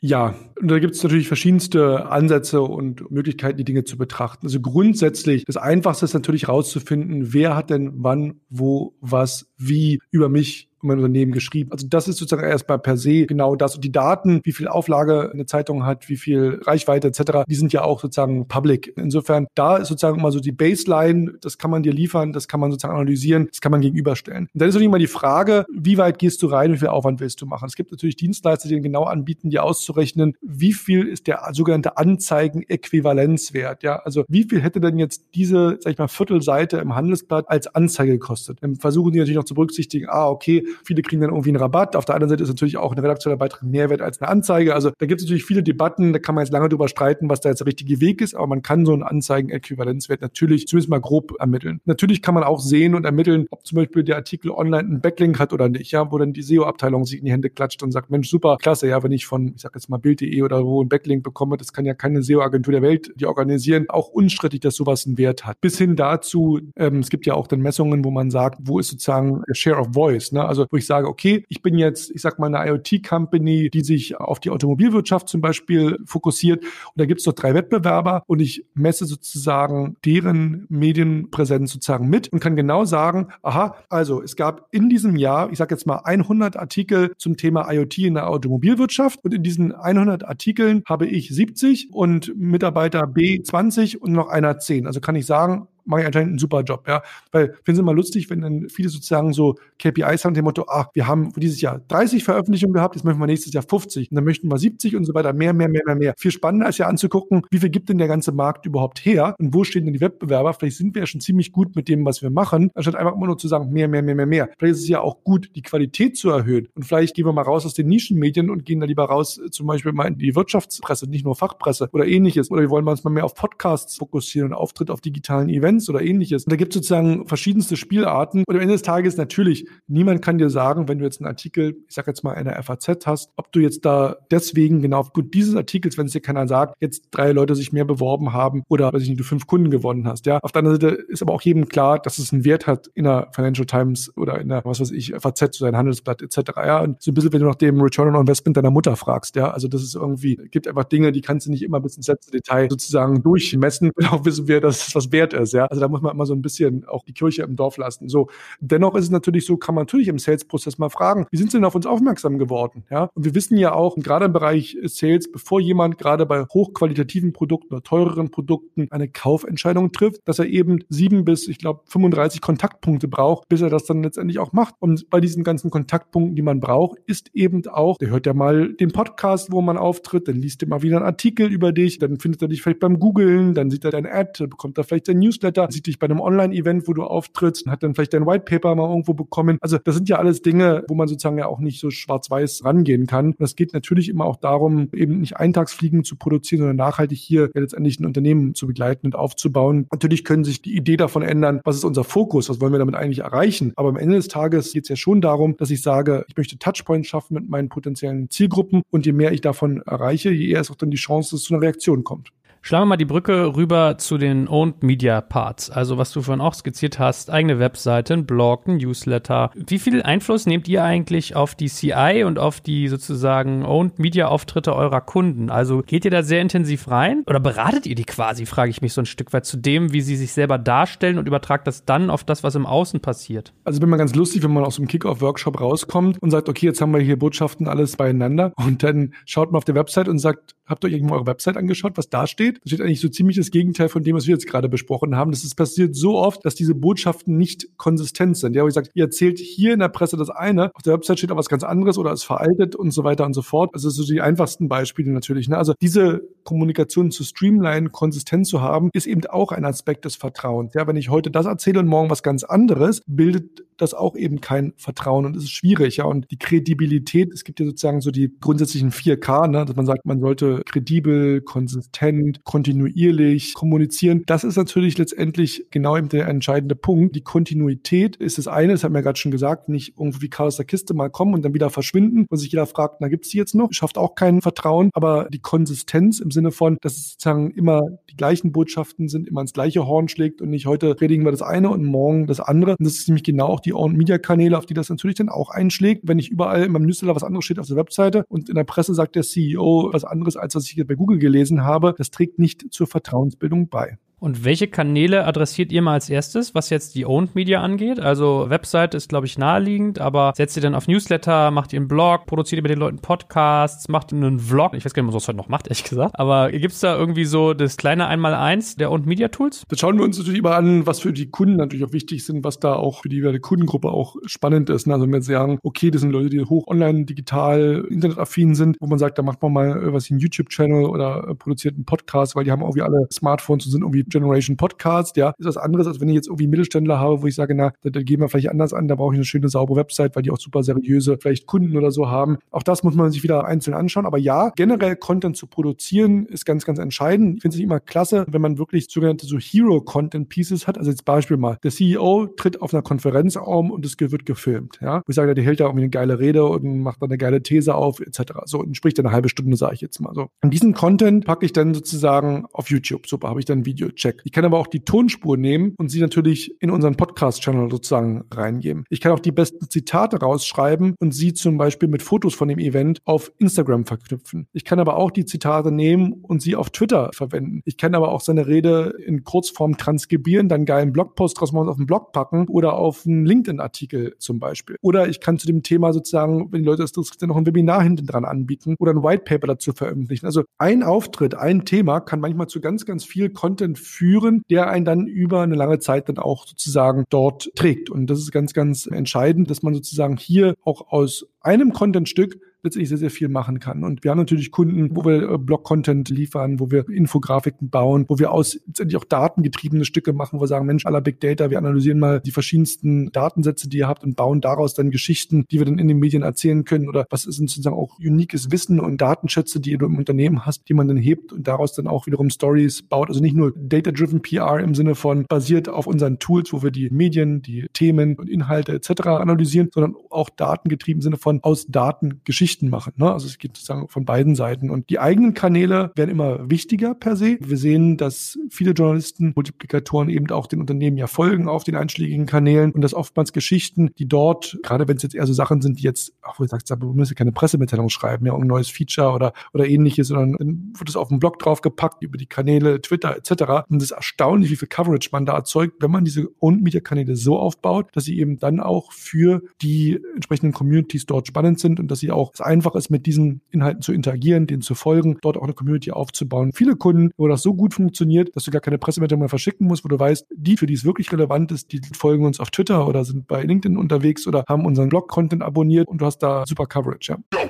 Ja, und da gibt es natürlich verschiedenste Ansätze und Möglichkeiten, die Dinge zu betrachten. Also grundsätzlich, das Einfachste ist natürlich herauszufinden, wer hat denn wann, wo, was, wie über mich mein Unternehmen geschrieben. Also das ist sozusagen erstmal per se genau das. Und die Daten, wie viel Auflage eine Zeitung hat, wie viel Reichweite etc., die sind ja auch sozusagen public. Insofern, da ist sozusagen immer so die Baseline, das kann man dir liefern, das kann man sozusagen analysieren, das kann man gegenüberstellen. Und dann ist natürlich immer die Frage, wie weit gehst du rein, wie viel Aufwand willst du machen? Es gibt natürlich Dienstleister, die genau anbieten, dir auszurechnen, wie viel ist der sogenannte Anzeigen-Äquivalenzwert. Ja, also wie viel hätte denn jetzt diese, sag ich mal, Viertelseite im Handelsblatt als Anzeige gekostet? Dann versuchen die natürlich noch zu berücksichtigen, ah, okay, Viele kriegen dann irgendwie einen Rabatt. Auf der anderen Seite ist natürlich auch ein redaktioneller Beitrag mehr wert als eine Anzeige. Also da gibt es natürlich viele Debatten, da kann man jetzt lange drüber streiten, was da jetzt der richtige Weg ist, aber man kann so einen Anzeigenäquivalenzwert natürlich zumindest mal grob ermitteln. Natürlich kann man auch sehen und ermitteln, ob zum Beispiel der Artikel online einen Backlink hat oder nicht, ja, wo dann die SEO-Abteilung sich in die Hände klatscht und sagt, Mensch, super, klasse, ja, wenn ich von, ich sag jetzt mal Bild.de oder wo einen Backlink bekomme, das kann ja keine SEO-Agentur der Welt die organisieren. Auch unstrittig, dass sowas einen Wert hat. Bis hin dazu, ähm, es gibt ja auch dann Messungen, wo man sagt, wo ist sozusagen Share of Voice, ne? Also wo ich sage, okay, ich bin jetzt, ich sag mal, eine IoT-Company, die sich auf die Automobilwirtschaft zum Beispiel fokussiert. Und da gibt es doch drei Wettbewerber und ich messe sozusagen deren Medienpräsenz sozusagen mit und kann genau sagen, aha, also es gab in diesem Jahr, ich sage jetzt mal 100 Artikel zum Thema IoT in der Automobilwirtschaft und in diesen 100 Artikeln habe ich 70 und Mitarbeiter B 20 und noch einer 10. Also kann ich sagen, mache ich anscheinend einen super Job, ja. Weil, finden Sie mal lustig, wenn dann viele sozusagen so KPIs haben, dem Motto, ach, wir haben dieses Jahr 30 Veröffentlichungen gehabt, jetzt möchten wir nächstes Jahr 50 und dann möchten wir 70 und so weiter, mehr, mehr, mehr, mehr, mehr. Viel spannender ist ja anzugucken, wie viel gibt denn der ganze Markt überhaupt her und wo stehen denn die Wettbewerber? Vielleicht sind wir ja schon ziemlich gut mit dem, was wir machen, anstatt einfach immer nur zu sagen, mehr, mehr, mehr, mehr, mehr. Vielleicht ist es ja auch gut, die Qualität zu erhöhen und vielleicht gehen wir mal raus aus den Nischenmedien und gehen da lieber raus, zum Beispiel mal in die Wirtschaftspresse, nicht nur Fachpresse oder ähnliches. Oder wir wollen uns mal mehr auf Podcasts fokussieren und Auftritt auf digitalen Events oder ähnliches. Und da gibt es sozusagen verschiedenste Spielarten. Und am Ende des Tages natürlich, niemand kann dir sagen, wenn du jetzt einen Artikel, ich sag jetzt mal einer FAZ hast, ob du jetzt da deswegen genau aufgrund dieses Artikels, wenn es dir keiner sagt, jetzt drei Leute sich mehr beworben haben oder, weiß ich nicht, du fünf Kunden gewonnen hast. Ja, auf der anderen Seite ist aber auch jedem klar, dass es einen Wert hat in der Financial Times oder in der, was weiß ich, FAZ, so ein Handelsblatt etc. Ja, und so ein bisschen, wenn du nach dem Return on Investment deiner Mutter fragst. Ja, also das ist irgendwie, gibt einfach Dinge, die kannst du nicht immer bis ins letzte Detail sozusagen durchmessen auch wissen wir, dass es was wert ist. Ja, also da muss man immer so ein bisschen auch die Kirche im Dorf lassen. So, dennoch ist es natürlich so, kann man natürlich im Sales-Prozess mal fragen, wie sind Sie denn auf uns aufmerksam geworden? Ja, und wir wissen ja auch, gerade im Bereich Sales, bevor jemand gerade bei hochqualitativen Produkten oder teureren Produkten eine Kaufentscheidung trifft, dass er eben sieben bis, ich glaube, 35 Kontaktpunkte braucht, bis er das dann letztendlich auch macht. Und bei diesen ganzen Kontaktpunkten, die man braucht, ist eben auch, der hört ja mal den Podcast, wo man auftritt, dann liest er mal wieder einen Artikel über dich, dann findet er dich vielleicht beim Googlen, dann sieht er dein Ad, bekommt er vielleicht dein Newsletter, sieht dich bei einem Online-Event, wo du auftrittst, hat dann vielleicht dein White Paper mal irgendwo bekommen. Also das sind ja alles Dinge, wo man sozusagen ja auch nicht so schwarz-weiß rangehen kann. Und es geht natürlich immer auch darum, eben nicht Eintagsfliegen zu produzieren, sondern nachhaltig hier ja letztendlich ein Unternehmen zu begleiten und aufzubauen. Natürlich können sich die Idee davon ändern, was ist unser Fokus, was wollen wir damit eigentlich erreichen. Aber am Ende des Tages geht es ja schon darum, dass ich sage, ich möchte Touchpoints schaffen mit meinen potenziellen Zielgruppen und je mehr ich davon erreiche, je eher ist auch dann die Chance, dass es zu einer Reaktion kommt. Schlagen wir mal die Brücke rüber zu den Owned Media Parts. Also was du vorhin auch skizziert hast, eigene Webseite, ein Blog, ein Newsletter. Wie viel Einfluss nehmt ihr eigentlich auf die CI und auf die sozusagen Owned Media Auftritte eurer Kunden? Also geht ihr da sehr intensiv rein oder beratet ihr die quasi, frage ich mich so ein Stück weit, zu dem, wie sie sich selber darstellen und übertragt das dann auf das, was im Außen passiert? Also bin mal ganz lustig, wenn man aus dem Kick-Off-Workshop rauskommt und sagt, okay, jetzt haben wir hier Botschaften alles beieinander und dann schaut man auf der Website und sagt, habt ihr euch irgendwo eure Website angeschaut, was da steht? Da steht eigentlich so ziemlich das Gegenteil von dem, was wir jetzt gerade besprochen haben. Das ist passiert so oft, dass diese Botschaften nicht konsistent sind. Ja, wo ich sage, ihr erzählt hier in der Presse das eine, auf der Website steht aber was ganz anderes oder ist veraltet und so weiter und so fort. Also so die einfachsten Beispiele natürlich. Ne? Also diese Kommunikation zu streamline, konsistent zu haben, ist eben auch ein Aspekt des Vertrauens. Ja, wenn ich heute das erzähle und morgen was ganz anderes, bildet das auch eben kein Vertrauen und es ist schwierig. Ja, und die Kredibilität, es gibt ja sozusagen so die grundsätzlichen 4K, ne, dass man sagt, man sollte kredibel, konsistent, kontinuierlich kommunizieren. Das ist natürlich letztendlich genau eben der entscheidende Punkt. Die Kontinuität ist das eine, das haben wir ja gerade schon gesagt, nicht irgendwie Chaos der Kiste mal kommen und dann wieder verschwinden, wo sich jeder fragt, na gibt's die jetzt noch? Schafft auch kein Vertrauen, aber die Konsistenz im Sinne von, dass es sozusagen immer die gleichen Botschaften sind, immer ins gleiche Horn schlägt und nicht heute predigen wir das eine und morgen das andere. Und das ist nämlich genau auch die Owned-Media-Kanäle, auf die das natürlich dann auch einschlägt. Wenn nicht überall in meinem Newsletter was anderes steht auf der Webseite und in der Presse sagt der CEO was anderes, als was ich bei Google gelesen habe, das trägt nicht zur Vertrauensbildung bei. Und welche Kanäle adressiert ihr mal als erstes, was jetzt die Owned Media angeht? Also Website ist, glaube ich, naheliegend, aber setzt ihr dann auf Newsletter, macht ihr einen Blog, produziert ihr mit den Leuten Podcasts, macht einen Vlog? Ich weiß gar nicht, was das heute noch macht, ehrlich gesagt. Aber gibt es da irgendwie so das kleine Einmaleins der Owned Media Tools? Das schauen wir uns natürlich immer an, was für die Kunden natürlich auch wichtig sind, was da auch für die Kundengruppe auch spannend ist. Also wenn wir sagen, okay, das sind Leute, die hoch online, digital, internetaffin sind, wo man sagt, da macht man mal was wie einen YouTube-Channel oder produziert einen Podcast, weil die haben irgendwie alle Smartphones und sind irgendwie Generation Podcast, ja, ist was anderes, als wenn ich jetzt irgendwie Mittelständler habe, wo ich sage, na, da, da gehen wir vielleicht anders an, da brauche ich eine schöne, saubere Website, weil die auch super seriöse vielleicht Kunden oder so haben. Auch das muss man sich wieder einzeln anschauen. Aber ja, generell Content zu produzieren ist ganz, ganz entscheidend. Ich finde es immer klasse, wenn man wirklich sogenannte so Hero-Content-Pieces hat. Also jetzt Beispiel mal, der CEO tritt auf einer Konferenz um und es wird gefilmt, ja. Wo ich sage, der hält da irgendwie eine geile Rede und macht dann eine geile These auf, etc. So, und spricht dann eine halbe Stunde, sage ich jetzt mal so. Und diesen Content packe ich dann sozusagen auf YouTube. Super, habe ich dann ein Video, check. Ich kann aber auch die Tonspur nehmen und sie natürlich in unseren Podcast-Channel sozusagen reingeben. Ich kann auch die besten Zitate rausschreiben und sie zum Beispiel mit Fotos von dem Event auf Instagram verknüpfen. Ich kann aber auch die Zitate nehmen und sie auf Twitter verwenden. Ich kann aber auch seine Rede in Kurzform transkribieren, dann einen geilen Blogpost draus machen, auf den Blog packen oder auf einen LinkedIn-Artikel zum Beispiel. Oder ich kann zu dem Thema sozusagen, wenn die Leute das interessieren, noch ein Webinar hinten dran anbieten oder ein White Paper dazu veröffentlichen. Also ein Auftritt, ein Thema kann manchmal zu ganz, ganz viel Content führen, der einen dann über eine lange Zeit dann auch sozusagen dort trägt. Und das ist ganz, ganz entscheidend, dass man sozusagen hier auch aus einem Contentstück letztendlich sehr, sehr viel machen kann. Und wir haben natürlich Kunden, wo wir äh, Blog-Content liefern, wo wir Infografiken bauen, wo wir aus letztendlich auch datengetriebene Stücke machen, wo wir sagen, Mensch, aller Big Data, wir analysieren mal die verschiedensten Datensätze, die ihr habt und bauen daraus dann Geschichten, die wir dann in den Medien erzählen können oder was ist sozusagen auch uniques Wissen und Datenschätze, die du im Unternehmen hast, die man dann hebt und daraus dann auch wiederum Stories baut. Also nicht nur Data-Driven PR im Sinne von basiert auf unseren Tools, wo wir die Medien, die Themen und Inhalte etc. analysieren, sondern auch datengetrieben im Sinne von aus Daten Geschichten Geschichten machen. Ne? Also es geht sozusagen von beiden Seiten. Und die eigenen Kanäle werden immer wichtiger per se. Wir sehen, dass viele Journalisten, Multiplikatoren eben auch den Unternehmen ja folgen auf den einschlägigen Kanälen und dass oftmals Geschichten, die dort, gerade wenn es jetzt eher so Sachen sind, die jetzt, auch wo du sagst, musst ja keine Pressemitteilung schreiben, ja, um neues Feature oder, oder ähnliches, sondern dann wird es auf den Blog draufgepackt, über die Kanäle, Twitter etc. Und es ist erstaunlich, wie viel Coverage man da erzeugt, wenn man diese Owned-Media-Kanäle so aufbaut, dass sie eben dann auch für die entsprechenden Communities dort spannend sind und dass sie auch einfach ist, mit diesen Inhalten zu interagieren, denen zu folgen, dort auch eine Community aufzubauen. Viele Kunden, wo das so gut funktioniert, dass du gar keine Pressemitteilung mehr verschicken musst, wo du weißt, die, für die es wirklich relevant ist, die folgen uns auf Twitter oder sind bei LinkedIn unterwegs oder haben unseren Blog-Content abonniert und du hast da super Coverage, ja.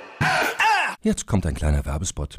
Jetzt kommt ein kleiner Werbespot.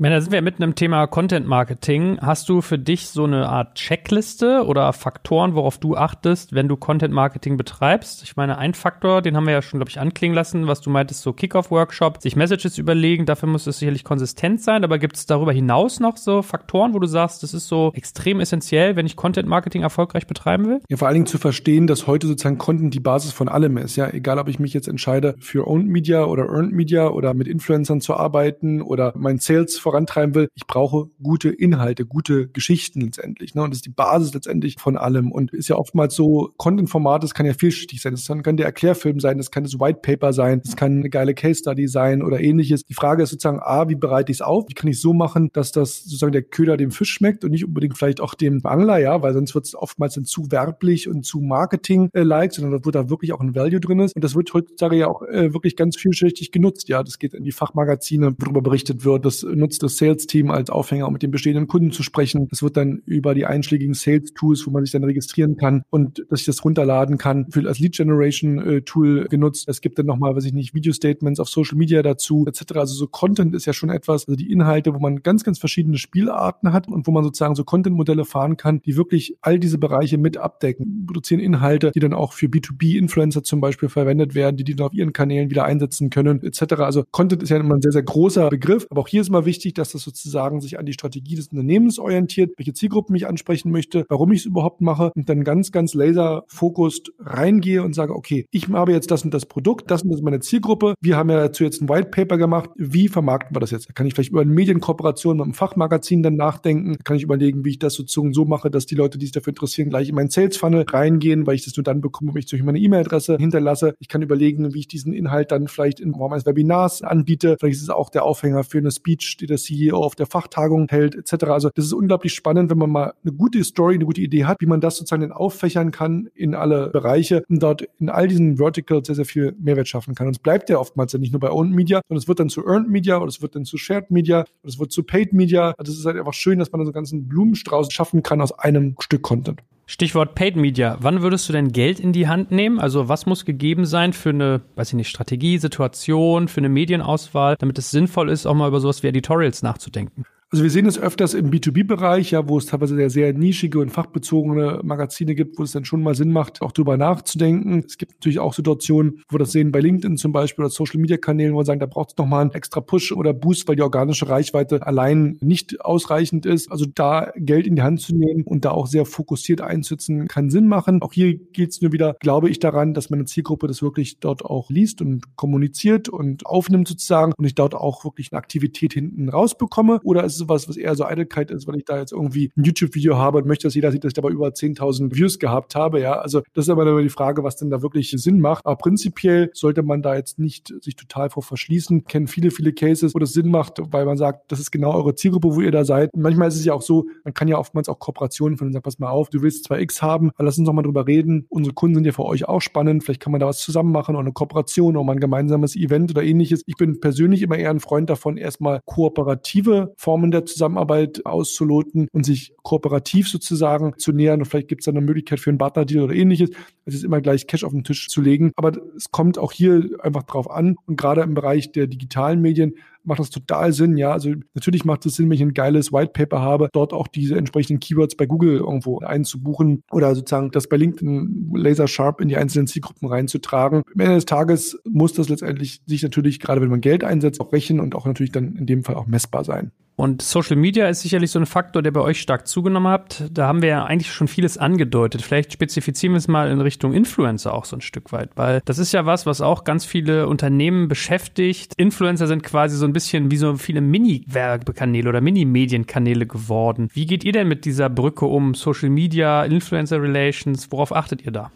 Meine, da sind wir mitten im Thema Content Marketing. Hast du für dich so eine Art Checkliste oder Faktoren, worauf du achtest, wenn du Content Marketing betreibst? Ich meine, ein Faktor, den haben wir ja schon, glaube ich, anklingen lassen, was du meintest, so Kickoff-Workshop, sich Messages überlegen, dafür muss es sicherlich konsistent sein, aber gibt es darüber hinaus noch so Faktoren, wo du sagst, das ist so extrem essentiell, wenn ich Content Marketing erfolgreich betreiben will? Ja, vor allen Dingen zu verstehen, dass heute sozusagen Content die Basis von allem ist. Ja, egal, ob ich mich jetzt entscheide, für Owned Media oder Earned Media oder mit Influencern zu arbeiten oder mein Sales vorantreiben will, ich brauche gute Inhalte, gute Geschichten letztendlich. Ne? Und das ist die Basis letztendlich von allem. Und ist ja oftmals so, Content-Format, das kann ja vielschichtig sein. Das kann der Erklärfilm sein, das kann das White Paper sein, das kann eine geile Case Study sein oder ähnliches. Die Frage ist sozusagen, A, wie bereite ich es auf? Wie kann ich so machen, dass das sozusagen der Köder dem Fisch schmeckt und nicht unbedingt vielleicht auch dem Angler, ja, weil sonst wird es oftmals dann zu werblich und zu Marketing-like, sondern wird da wirklich auch ein Value drin ist. Und das wird heutzutage ja auch äh, wirklich ganz vielschichtig genutzt. Ja, das geht in die Fachmagazine, worüber berichtet wird. Das nutzt nutzt das Sales-Team als Aufhänger, um mit den bestehenden Kunden zu sprechen. Das wird dann über die einschlägigen Sales-Tools, wo man sich dann registrieren kann und dass ich das runterladen kann, für als Lead-Generation-Tool äh, genutzt. Es gibt dann nochmal, weiß ich nicht, Video-Statements auf Social Media dazu, etc. Also so Content ist ja schon etwas, also die Inhalte, wo man ganz, ganz verschiedene Spielarten hat und wo man sozusagen so Content-Modelle fahren kann, die wirklich all diese Bereiche mit abdecken, produzieren Inhalte, die dann auch für B2B-Influencer zum Beispiel verwendet werden, die die dann auf ihren Kanälen wieder einsetzen können, etc. Also Content ist ja immer ein sehr, sehr großer Begriff, aber auch hier ist mal wichtig, wichtig, dass das sozusagen sich an die Strategie des Unternehmens orientiert, welche Zielgruppen ich ansprechen möchte, warum ich es überhaupt mache und dann ganz, ganz laserfokussiert reingehe und sage, okay, ich habe jetzt das und das Produkt, das und das ist meine Zielgruppe. Wir haben ja dazu jetzt ein White Paper gemacht. Wie vermarkten wir das jetzt? Da kann ich vielleicht über eine Medienkooperation mit einem Fachmagazin dann nachdenken. Da kann ich überlegen, wie ich das sozusagen so mache, dass die Leute, die sich dafür interessieren, gleich in meinen Sales Funnel reingehen, weil ich das nur dann bekomme, wenn ich durch meine E-Mail-Adresse hinterlasse. Ich kann überlegen, wie ich diesen Inhalt dann vielleicht in Form eines Webinars anbiete. Vielleicht ist es auch der Aufhänger für eine Speech, der CEO auf der Fachtagung hält, etc. Also das ist unglaublich spannend, wenn man mal eine gute Story, eine gute Idee hat, wie man das sozusagen dann auffächern kann in alle Bereiche und dort in all diesen Verticals sehr, sehr viel Mehrwert schaffen kann. Und es bleibt ja oftmals ja nicht nur bei Owned Media, sondern es wird dann zu Earned Media oder es wird dann zu Shared Media oder es wird zu Paid Media. Also es ist halt einfach schön, dass man so einen ganzen Blumenstrauß schaffen kann aus einem Stück Content. Stichwort Paid Media. Wann würdest du denn Geld in die Hand nehmen? Also was muss gegeben sein für eine, weiß ich nicht, Strategie, Situation, für eine Medienauswahl, damit es sinnvoll ist, auch mal über sowas wie Editorials nachzudenken? Also wir sehen es öfters im B2B-Bereich, ja, wo es teilweise sehr, sehr nischige und fachbezogene Magazine gibt, wo es dann schon mal Sinn macht, auch drüber nachzudenken. Es gibt natürlich auch Situationen, wo wir das sehen bei LinkedIn zum Beispiel oder Social-Media-Kanälen, wo wir sagen, da braucht es nochmal einen extra Push oder Boost, weil die organische Reichweite allein nicht ausreichend ist. Also da Geld in die Hand zu nehmen und da auch sehr fokussiert einzusetzen, kann Sinn machen. Auch hier geht es nur wieder, glaube ich, daran, dass meine Zielgruppe das wirklich dort auch liest und kommuniziert und aufnimmt sozusagen und ich dort auch wirklich eine Aktivität hinten rausbekomme. Oder ist sowas, was eher so Eitelkeit ist, weil ich da jetzt irgendwie ein YouTube-Video habe und möchte, dass jeder sieht, dass ich dabei über 10.000 Views gehabt habe. Ja, also das ist aber immer die Frage, was denn da wirklich Sinn macht. Aber prinzipiell sollte man da jetzt nicht sich total vor verschließen. Kennen viele, viele Cases, wo das Sinn macht, weil man sagt, das ist genau eure Zielgruppe, wo ihr da seid. Und manchmal ist es ja auch so, man kann ja oftmals auch Kooperationen von sagen, pass mal auf, du willst zwar X haben, aber lass uns doch mal drüber reden. Unsere Kunden sind ja für euch auch spannend. Vielleicht kann man da was zusammen machen oder eine Kooperation oder mal ein gemeinsames Event oder ähnliches. Ich bin persönlich immer eher ein Freund davon, erstmal kooperative Formen der Zusammenarbeit auszuloten und sich kooperativ sozusagen zu nähern. Und vielleicht gibt es dann eine Möglichkeit für einen Partnerdeal oder ähnliches. Es ist immer gleich Cash auf den Tisch zu legen. Aber es kommt auch hier einfach drauf an. Und gerade im Bereich der digitalen Medien macht das total Sinn, ja. Also natürlich macht es Sinn, wenn ich ein geiles White Paper habe, dort auch diese entsprechenden Keywords bei Google irgendwo einzubuchen oder sozusagen das bei LinkedIn laser sharp in die einzelnen Zielgruppen reinzutragen. Am Ende des Tages muss das letztendlich sich natürlich, gerade wenn man Geld einsetzt, auch rechnen und auch natürlich dann in dem Fall auch messbar sein. Und Social Media ist sicherlich so ein Faktor, der bei euch stark zugenommen hat. Da haben wir ja eigentlich schon vieles angedeutet. Vielleicht spezifizieren wir es mal in Richtung Influencer auch so ein Stück weit, weil das ist ja was, was auch ganz viele Unternehmen beschäftigt. Influencer sind quasi so ein bisschen wie so viele Mini-Werbekanäle oder Mini-Medienkanäle geworden. Wie geht ihr denn mit dieser Brücke um Social Media, Influencer Relations? Worauf achtet ihr da?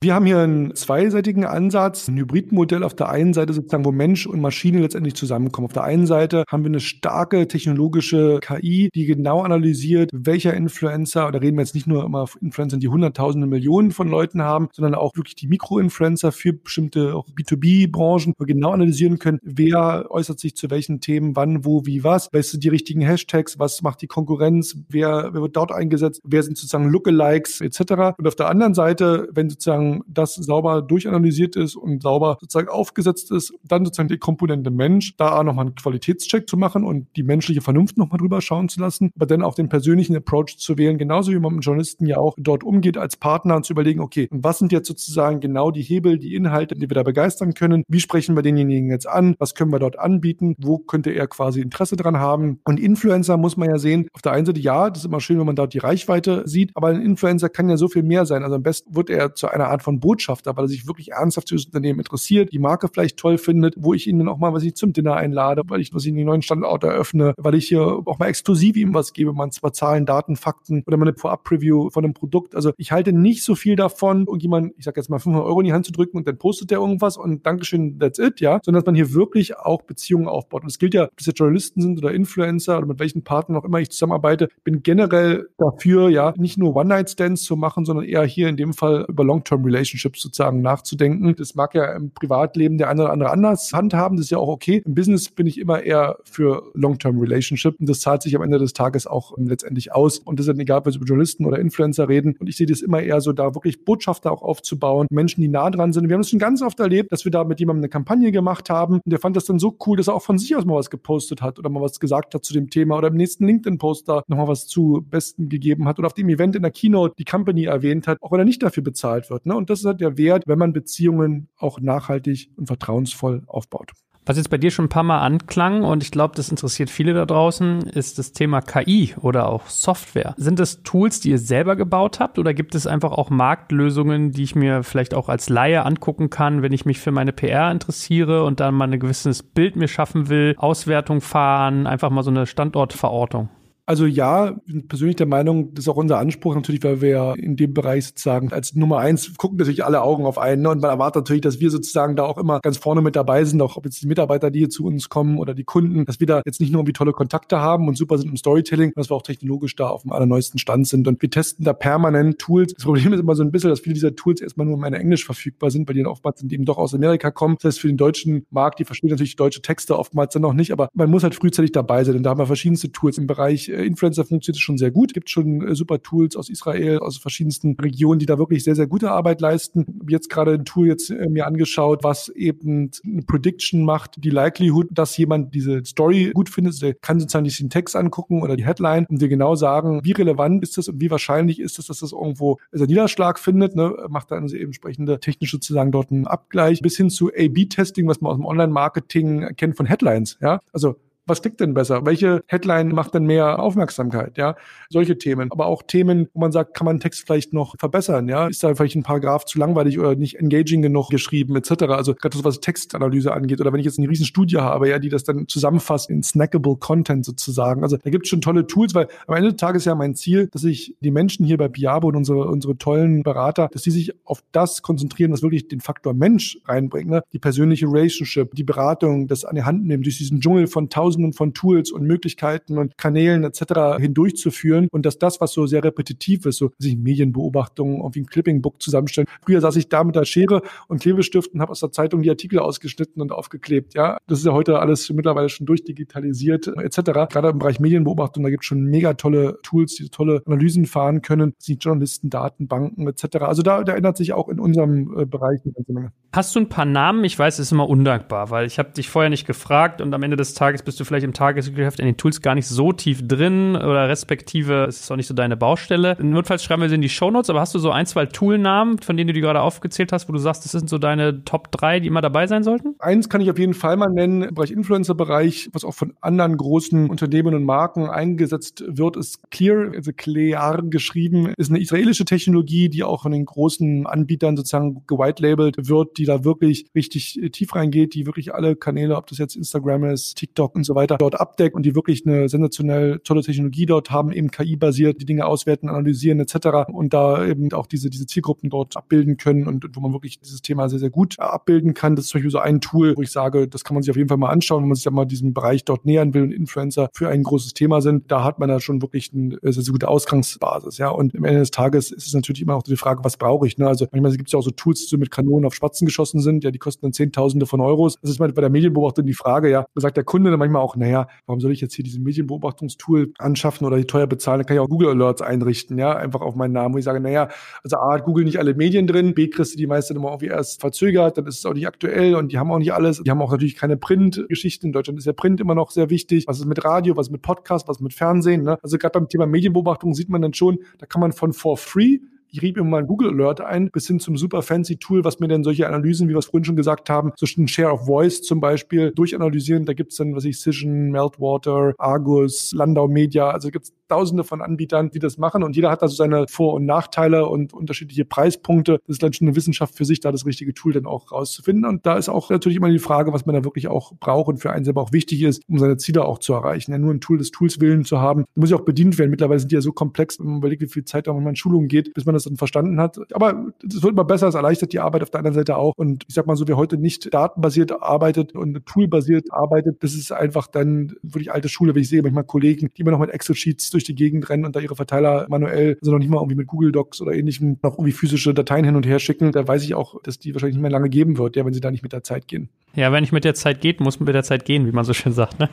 Wir haben hier einen zweiseitigen Ansatz, ein Hybridmodell auf der einen Seite sozusagen, wo Mensch und Maschine letztendlich zusammenkommen. Auf der einen Seite haben wir eine starke technologische KI, die genau analysiert, welcher Influencer, oder reden wir jetzt nicht nur immer auf Influencern, die hunderttausende Millionen von Leuten haben, sondern auch wirklich die Mikroinfluencer für bestimmte auch B2B-Branchen, wo wir genau analysieren können, wer äußert sich zu welchen Themen, wann, wo, wie, was, was sind die richtigen Hashtags, was macht die Konkurrenz, wer, wer wird dort eingesetzt, wer sind sozusagen Lookalikes etc. Und auf der anderen Seite, wenn sozusagen sozusagen das sauber durchanalysiert ist und sauber sozusagen aufgesetzt ist, dann sozusagen die Komponente Mensch, da nochmal einen Qualitätscheck zu machen und die menschliche Vernunft nochmal drüber schauen zu lassen, aber dann auch den persönlichen Approach zu wählen, genauso wie man mit Journalisten ja auch dort umgeht als Partner und zu überlegen, okay, was sind jetzt sozusagen genau die Hebel, die Inhalte, die wir da begeistern können, wie sprechen wir denjenigen jetzt an, was können wir dort anbieten, wo könnte er quasi Interesse dran haben? Und Influencer muss man ja sehen, auf der einen Seite ja, das ist immer schön, wenn man dort die Reichweite sieht, aber ein Influencer kann ja so viel mehr sein, also am besten wird er zu einer Art Art von Botschafter, weil er sich wirklich ernsthaft für das Unternehmen interessiert, die Marke vielleicht toll findet, wo ich ihn dann auch mal, was ich zum Dinner einlade, weil ich, was ich in den neuen Standort eröffne, weil ich hier auch mal exklusiv ihm was gebe, man zwar Zahlen, Daten, Fakten oder mal eine Vorab-Preview von einem Produkt. Also ich halte nicht so viel davon, irgendjemand, ich sag jetzt mal 500 Euro in die Hand zu drücken und dann postet er irgendwas und Dankeschön, that's it, ja, sondern dass man hier wirklich auch Beziehungen aufbaut. Und das gilt ja, ob das jetzt Journalisten sind oder Influencer oder mit welchen Partnern auch immer ich zusammenarbeite, bin generell dafür, ja, nicht nur One-Night-Stands zu machen, sondern eher hier in dem Fall über Long-Term Relationships sozusagen nachzudenken. Das mag ja im Privatleben der eine oder andere anders handhaben, das ist ja auch okay. Im Business bin ich immer eher für Long-Term Relationship und das zahlt sich am Ende des Tages auch letztendlich aus. Und das ist dann egal, ob wir über Journalisten oder Influencer reden. Und ich sehe das immer eher so, da wirklich Botschafter auch aufzubauen, Menschen, die nah dran sind. Wir haben es schon ganz oft erlebt, dass wir da mit jemandem eine Kampagne gemacht haben und der fand das dann so cool, dass er auch von sich aus mal was gepostet hat oder mal was gesagt hat zu dem Thema oder im nächsten LinkedIn-Poster nochmal was zu Besten gegeben hat oder auf dem Event in der Keynote die Company erwähnt hat, auch wenn er nicht dafür bezahlt wird. Ne? Und das ist halt der Wert, wenn man Beziehungen auch nachhaltig und vertrauensvoll aufbaut. Was jetzt bei dir schon ein paar Mal anklang und ich glaube, das interessiert viele da draußen, ist das Thema KI oder auch Software. Sind das Tools, die ihr selber gebaut habt oder gibt es einfach auch Marktlösungen, die ich mir vielleicht auch als Laie angucken kann, wenn ich mich für meine PR interessiere und dann mal ein gewisses Bild mir schaffen will, Auswertung fahren, einfach mal so eine Standortverortung? Also ja, persönlich der Meinung, das ist auch unser Anspruch natürlich, weil wir ja in dem Bereich sozusagen als Nummer eins gucken natürlich alle Augen auf einen ne? und man erwartet natürlich, dass wir sozusagen da auch immer ganz vorne mit dabei sind, auch ob jetzt die Mitarbeiter, die hier zu uns kommen oder die Kunden, dass wir da jetzt nicht nur irgendwie tolle Kontakte haben und super sind im Storytelling, dass wir auch technologisch da auf dem allerneuesten Stand sind und wir testen da permanent Tools. Das Problem ist immer so ein bisschen, dass viele dieser Tools erstmal nur in Englisch verfügbar sind, weil die dann oftmals eben doch aus Amerika kommen. Das heißt, für den deutschen Markt, die verstehen natürlich deutsche Texte oftmals dann noch nicht, aber man muss halt frühzeitig dabei sein, denn da haben wir verschiedenste Tools im Bereich äh, Influencer funktioniert schon sehr gut. Es gibt schon äh, super Tools aus Israel, aus verschiedensten Regionen, die da wirklich sehr, sehr gute Arbeit leisten. Jetzt gerade ein Tool jetzt äh, mir angeschaut, was eben eine Prediction macht, die Likelihood, dass jemand diese Story gut findet. Der kann sozusagen sich den Text angucken oder die Headline und dir genau sagen, wie relevant ist das und wie wahrscheinlich ist es, dass das irgendwo also Niederschlag findet. Ne? Macht dann also entsprechende technische sozusagen dort einen Abgleich bis hin zu A-B-Testing, was man aus dem Online-Marketing kennt von Headlines. Ja, also was klickt denn besser? Welche Headline macht denn mehr Aufmerksamkeit? Ja, solche Themen. Aber auch Themen, wo man sagt, kann man Text vielleicht noch verbessern? Ja, ist da vielleicht ein Paragraph zu langweilig oder nicht engaging genug geschrieben, etc. Also gerade so was Textanalyse angeht. Oder wenn ich jetzt eine riesen Studie habe, ja, die das dann zusammenfasst in snackable Content sozusagen. Also da gibt es schon tolle Tools, weil am Ende des Tages ist ja mein Ziel, dass sich die Menschen hier bei Biabo und unsere, unsere tollen Berater, dass die sich auf das konzentrieren, was wirklich den Faktor Mensch reinbringt. Ne? Die persönliche Relationship, die Beratung, das an die Hand nehmen, durch diesen Dschungel von tausend Tausenden von Tools und Möglichkeiten und Kanälen etc. hindurchzuführen und dass das, was so sehr repetitiv ist, so sich Medienbeobachtungen, irgendwie ein Clipping-Book zusammenstellen. Früher saß ich da mit der Schere und Klebestift und habe aus der Zeitung die Artikel ausgeschnitten und aufgeklebt. Ja, das ist ja heute alles mittlerweile schon durchdigitalisiert etc. Gerade im Bereich Medienbeobachtung, da gibt es schon mega tolle Tools, die tolle Analysen fahren können, die Journalisten, Datenbanken etc. Also da, da ändert sich auch in unserem äh, Bereich eine ganze Menge. Hast du ein paar Namen? Ich weiß, es ist immer undankbar, weil ich habe dich vorher nicht gefragt und am Ende des Tages bist du vielleicht im Tagesgeschäft in den Tools gar nicht so tief drin oder respektive es ist auch nicht so deine Baustelle. Notfalls schreiben wir sie in die Shownotes, aber hast du so ein, zwei Toolnamen, von denen du die gerade aufgezählt hast, wo du sagst, das sind so deine Top 3, die immer dabei sein sollten? Eins kann ich auf jeden Fall mal nennen, im Bereich Influencer-Bereich, was auch von anderen großen Unternehmen und Marken eingesetzt wird, ist Clear, also Clear geschrieben, ist eine israelische Technologie, die auch von den großen Anbietern sozusagen gewitelabelt wird, die da wirklich richtig tief reingeht, die wirklich alle Kanäle, ob das jetzt Instagram ist, TikTok und so weiter, dort abdeckt und die wirklich eine sensationell tolle Technologie dort haben, eben KI-basiert die Dinge auswerten, analysieren etc. und da eben auch diese, diese Zielgruppen dort abbilden können und, und wo man wirklich dieses Thema sehr, sehr gut abbilden kann. Das ist zum Beispiel so ein Tool, wo ich sage, das kann man sich auf jeden Fall mal anschauen, wenn man sich ja mal diesem Bereich dort nähern will und Influencer für ein großes Thema sind. Da hat man da schon wirklich eine sehr, sehr gute Ausgangsbasis. Ja, und am Ende des Tages ist es natürlich immer auch die Frage, was brauche ich? Ne? Also manchmal gibt es ja auch so Tools, die so mit Kanonen auf Spatzen geschossen sind. Ja, die kosten dann Zehntausende von Euros. Das ist bei der Medienbeobachtung die Frage, ja, da sagt der Kunde dann manchmal auch, naja, warum soll ich jetzt hier diese Medienbeobachtungstool anschaffen oder die teuer bezahlen? Da kann ich auch Google Alerts einrichten, ja, einfach auf meinen Namen, wo ich sage, naja, also A hat Google nicht alle Medien drin, B kriegst du die meisten immer irgendwie erst verzögert, dann ist es auch nicht aktuell und die haben auch nicht alles. Die haben auch natürlich keine Print-Geschichten. In Deutschland ist ja Print immer noch sehr wichtig. Was ist mit Radio, was ist mit Podcast, was ist mit Fernsehen? Ne? Also gerade beim Thema Medienbeobachtung sieht man dann schon, da kann man von for free ich rieb mir mal ein Google Alert ein, bis hin zum super fancy Tool, was mir dann solche Analysen, wie wir es vorhin schon gesagt haben, zwischen Share of Voice zum Beispiel durchanalysieren. Da gibt's dann, was ich, Cision, Meltwater, Argus, Landau Media, also gibt's tausende von Anbietern, die das machen und jeder hat da so seine Vor- und Nachteile und unterschiedliche Preispunkte. Das ist dann schon eine Wissenschaft für sich, da das richtige Tool dann auch rauszufinden. Und da ist auch natürlich immer die Frage, was man da wirklich auch braucht und für einen selber auch wichtig ist, um seine Ziele auch zu erreichen. Ja, nur ein Tool des Tools willen zu haben, muss ja auch bedient werden. Mittlerweile sind die ja so komplex, wenn man überlegt, wie viel Zeit da man in Schulungen geht, bis man das dann verstanden hat. Aber es wird immer besser, es erleichtert die Arbeit auf der anderen Seite auch. Und ich sag mal so, wer heute nicht datenbasiert arbeitet und toolbasiert arbeitet, das ist einfach dann wirklich alte Schule, wenn ich sehe manchmal Kollegen, die immer noch mit Excel-Sheets durch die Gegend rennen und da ihre Verteiler manuell, also noch nicht mal irgendwie mit Google Docs oder ähnlichem, noch irgendwie physische Dateien hin und her schicken. Da weiß ich auch, dass die wahrscheinlich nicht mehr lange geben wird, ja, wenn sie da nicht mit der Zeit gehen. Ja, wenn ich mit der Zeit geht, muss man mit der Zeit gehen, wie man so schön sagt. Ne?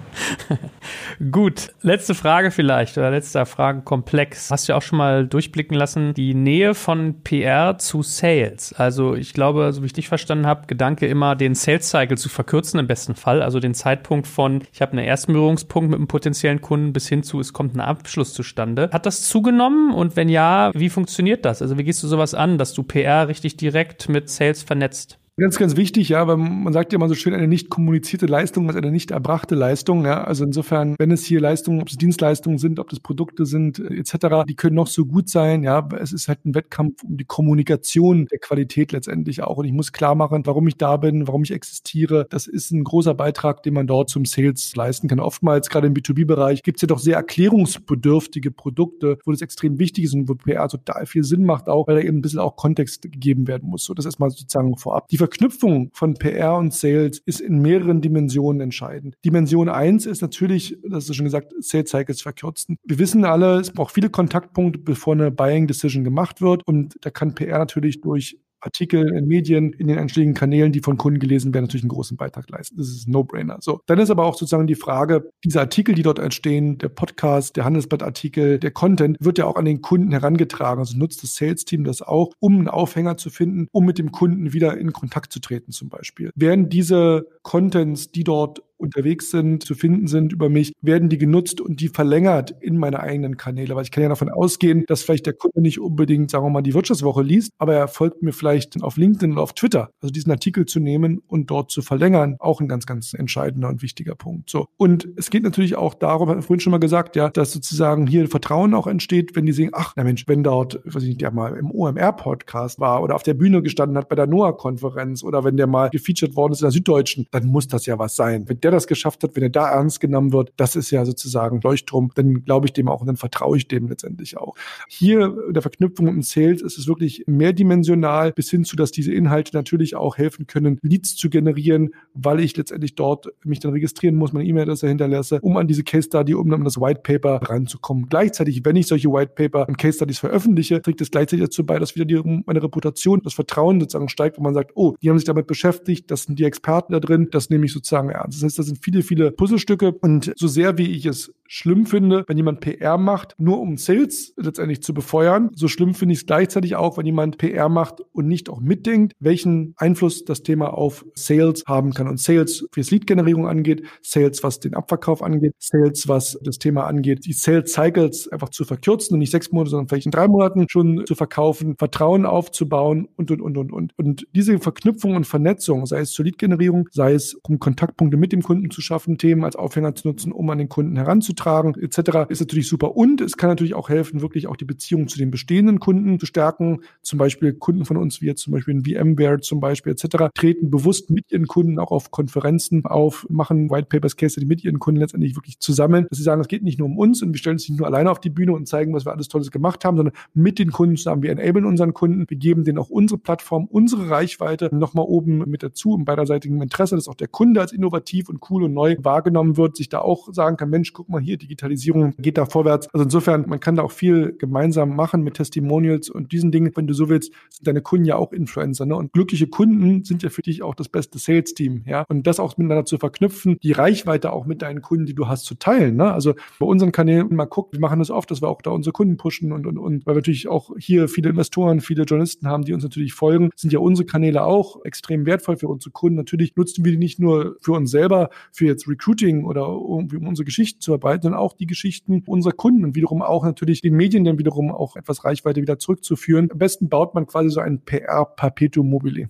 Gut, letzte Frage vielleicht oder letzter Fragenkomplex. Hast du ja auch schon mal durchblicken lassen, die Nähe von PR zu Sales. Also ich glaube, so wie ich dich verstanden habe, Gedanke immer, den Sales Cycle zu verkürzen im besten Fall. Also den Zeitpunkt von, ich habe einen ersten Berührungspunkt mit einem potenziellen Kunden bis hin zu, es kommt ein Abschluss zustande. Hat das zugenommen und wenn ja, wie funktioniert das? Also wie gehst du sowas an, dass du PR richtig direkt mit Sales vernetzt? Ganz, ganz wichtig, ja, weil man sagt ja immer so schön, eine nicht kommunizierte Leistung ist eine nicht erbrachte Leistung. Ja? Also insofern, wenn es hier Leistungen, ob es Dienstleistungen sind, ob das Produkte sind, etc., die können noch so gut sein. Ja, es ist halt ein Wettkampf um die Kommunikation der Qualität letztendlich auch. Und ich muss klar machen, warum ich da bin, warum ich existiere. Das ist ein großer Beitrag, den man dort zum Sales leisten kann. Oftmals, gerade im B2B-Bereich, gibt es ja doch sehr erklärungsbedürftige Produkte, wo das extrem wichtig ist und wo PR total viel Sinn macht, auch weil da eben ein bisschen auch Kontext gegeben werden muss. So, das ist mal sozusagen vorab. Die Verknüpfung von PR und Sales ist in mehreren Dimensionen entscheidend. Dimension eins ist natürlich, das ist schon gesagt, Sales Cycles verkürzen. Wir wissen alle, es braucht viele Kontaktpunkte, bevor eine Buying Decision gemacht wird. Und da kann PR natürlich durch Artikel in Medien, in den einschlägigen Kanälen, die von Kunden gelesen werden, natürlich einen großen Beitrag leisten. Das ist ein No-Brainer. So. Dann ist aber auch sozusagen die Frage, diese Artikel, die dort entstehen, der Podcast, der Handelsblattartikel, der Content, wird ja auch an den Kunden herangetragen. Also nutzt das Sales-Team das auch, um einen Aufhänger zu finden, um mit dem Kunden wieder in Kontakt zu treten zum Beispiel. Werden diese Contents, die dort unterwegs sind, zu finden sind über mich, werden die genutzt und die verlängert in meine eigenen Kanäle. Weil ich kann ja davon ausgehen, dass vielleicht der Kunde nicht unbedingt, sagen wir mal, die Wirtschaftswoche liest, aber er folgt mir vielleicht auf LinkedIn oder auf Twitter. Also diesen Artikel zu nehmen und dort zu verlängern, auch ein ganz, ganz entscheidender und wichtiger Punkt. So. Und es geht natürlich auch darum, hat vorhin schon mal gesagt, ja, dass sozusagen hier Vertrauen auch entsteht, wenn die sehen, ach, na Mensch, wenn dort, weiß ich nicht, der mal im OMR-Podcast war oder auf der Bühne gestanden hat bei der NOAA-Konferenz oder wenn der mal gefeatured worden ist in der Süddeutschen, dann muss das ja was sein. Wenn der das geschafft hat, wenn er da ernst genommen wird, das ist ja sozusagen Leuchtturm, dann glaube ich dem auch und dann vertraue ich dem letztendlich auch. Hier in der Verknüpfung im Sales ist es wirklich mehrdimensional bis hin zu, dass diese Inhalte natürlich auch helfen können, Leads zu generieren, weil ich letztendlich dort mich dann registrieren muss, meine E-Mail-Adresse hinterlasse, um an diese Case Study, um an das White Paper ranzukommen. Gleichzeitig, wenn ich solche White Paper und Case Studies veröffentliche, trägt es gleichzeitig dazu bei, dass wieder die, meine Reputation, das Vertrauen sozusagen steigt, wo man sagt, oh, die haben sich damit beschäftigt, das sind die Experten da drin, das nehme ich sozusagen ernst. Das heißt, das sind viele, viele Puzzlestücke und so sehr wie ich es schlimm finde, wenn jemand PR macht, nur um Sales letztendlich zu befeuern. So schlimm finde ich es gleichzeitig auch, wenn jemand PR macht und nicht auch mitdenkt, welchen Einfluss das Thema auf Sales haben kann. Und Sales, es Lead-Generierung angeht, Sales, was den Abverkauf angeht, Sales, was das Thema angeht, die Sales-Cycles einfach zu verkürzen und nicht sechs Monate, sondern vielleicht in drei Monaten schon zu verkaufen, Vertrauen aufzubauen und, und, und, und, und. Und diese Verknüpfung und Vernetzung, sei es zur Lead-Generierung, sei es um Kontaktpunkte mit dem Kunden zu schaffen, Themen als Aufhänger zu nutzen, um an den Kunden heranzutreten, beitragen etc. ist natürlich super. Und es kann natürlich auch helfen, wirklich auch die Beziehung zu den bestehenden Kunden zu stärken. Zum Beispiel Kunden von uns, wie jetzt zum Beispiel in VMware zum Beispiel etc., treten bewusst mit ihren Kunden auch auf Konferenzen auf, machen White Papers Case mit ihren Kunden letztendlich wirklich zusammen, dass sie sagen, es geht nicht nur um uns und wir stellen uns nicht nur alleine auf die Bühne und zeigen, was wir alles Tolles gemacht haben, sondern mit den Kunden zusammen. Wir enablen unseren Kunden, wir geben denen auch unsere Plattform, unsere Reichweite nochmal oben mit dazu im beiderseitigem Interesse, dass auch der Kunde als innovativ und cool und neu wahrgenommen wird, sich da auch sagen kann, Mensch, guck mal hier, Digitalisierung geht da vorwärts. Also insofern, man kann da auch viel gemeinsam machen mit Testimonials und diesen Dingen. Wenn du so willst, sind deine Kunden ja auch Influencer. Ne? Und glückliche Kunden sind ja für dich auch das beste Sales-Team. Ja? Und das auch miteinander zu verknüpfen, die Reichweite auch mit deinen Kunden, die du hast, zu teilen. Ne? Also bei unseren Kanälen mal gucken, wir machen das oft, dass wir auch da unsere Kunden pushen und, und, und weil wir natürlich auch hier viele Investoren, viele Journalisten haben, die uns natürlich folgen, sind ja unsere Kanäle auch extrem wertvoll für unsere Kunden. Natürlich nutzen wir die nicht nur für uns selber, für jetzt Recruiting oder irgendwie um unsere Geschichten zu arbeiten, sondern auch die Geschichten unserer Kunden und wiederum auch natürlich den Medien dann wiederum auch etwas Reichweite wieder zurückzuführen. Am besten baut man quasi so ein PR-Perpetuum mobile.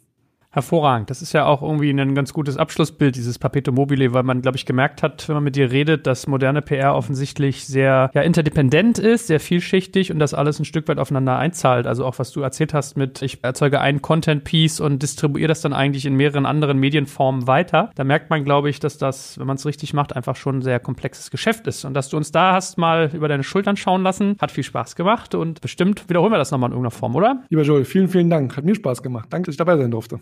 Hervorragend. Das ist ja auch irgendwie ein ganz gutes Abschlussbild, dieses Perpetuum mobile, weil man, glaube ich, gemerkt hat, wenn man mit dir redet, dass moderne PR offensichtlich sehr ja, interdependent ist, sehr vielschichtig und das alles ein Stück weit aufeinander einzahlt. Also auch was du erzählt hast mit, ich erzeuge einen Content-Piece und distribuiere das dann eigentlich in mehreren anderen Medienformen weiter. Da merkt man, glaube ich, dass das, wenn man es richtig macht, einfach schon ein sehr komplexes Geschäft ist. Und dass du uns da hast mal über deine Schultern schauen lassen, hat viel Spaß gemacht und bestimmt wiederholen wir das nochmal in irgendeiner Form, oder? Lieber Joel, vielen, vielen Dank. Hat mir Spaß gemacht. Danke, dass ich dabei sein durfte.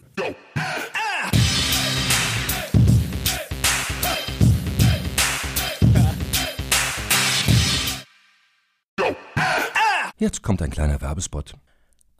Jetzt kommt ein kleiner Werbespot.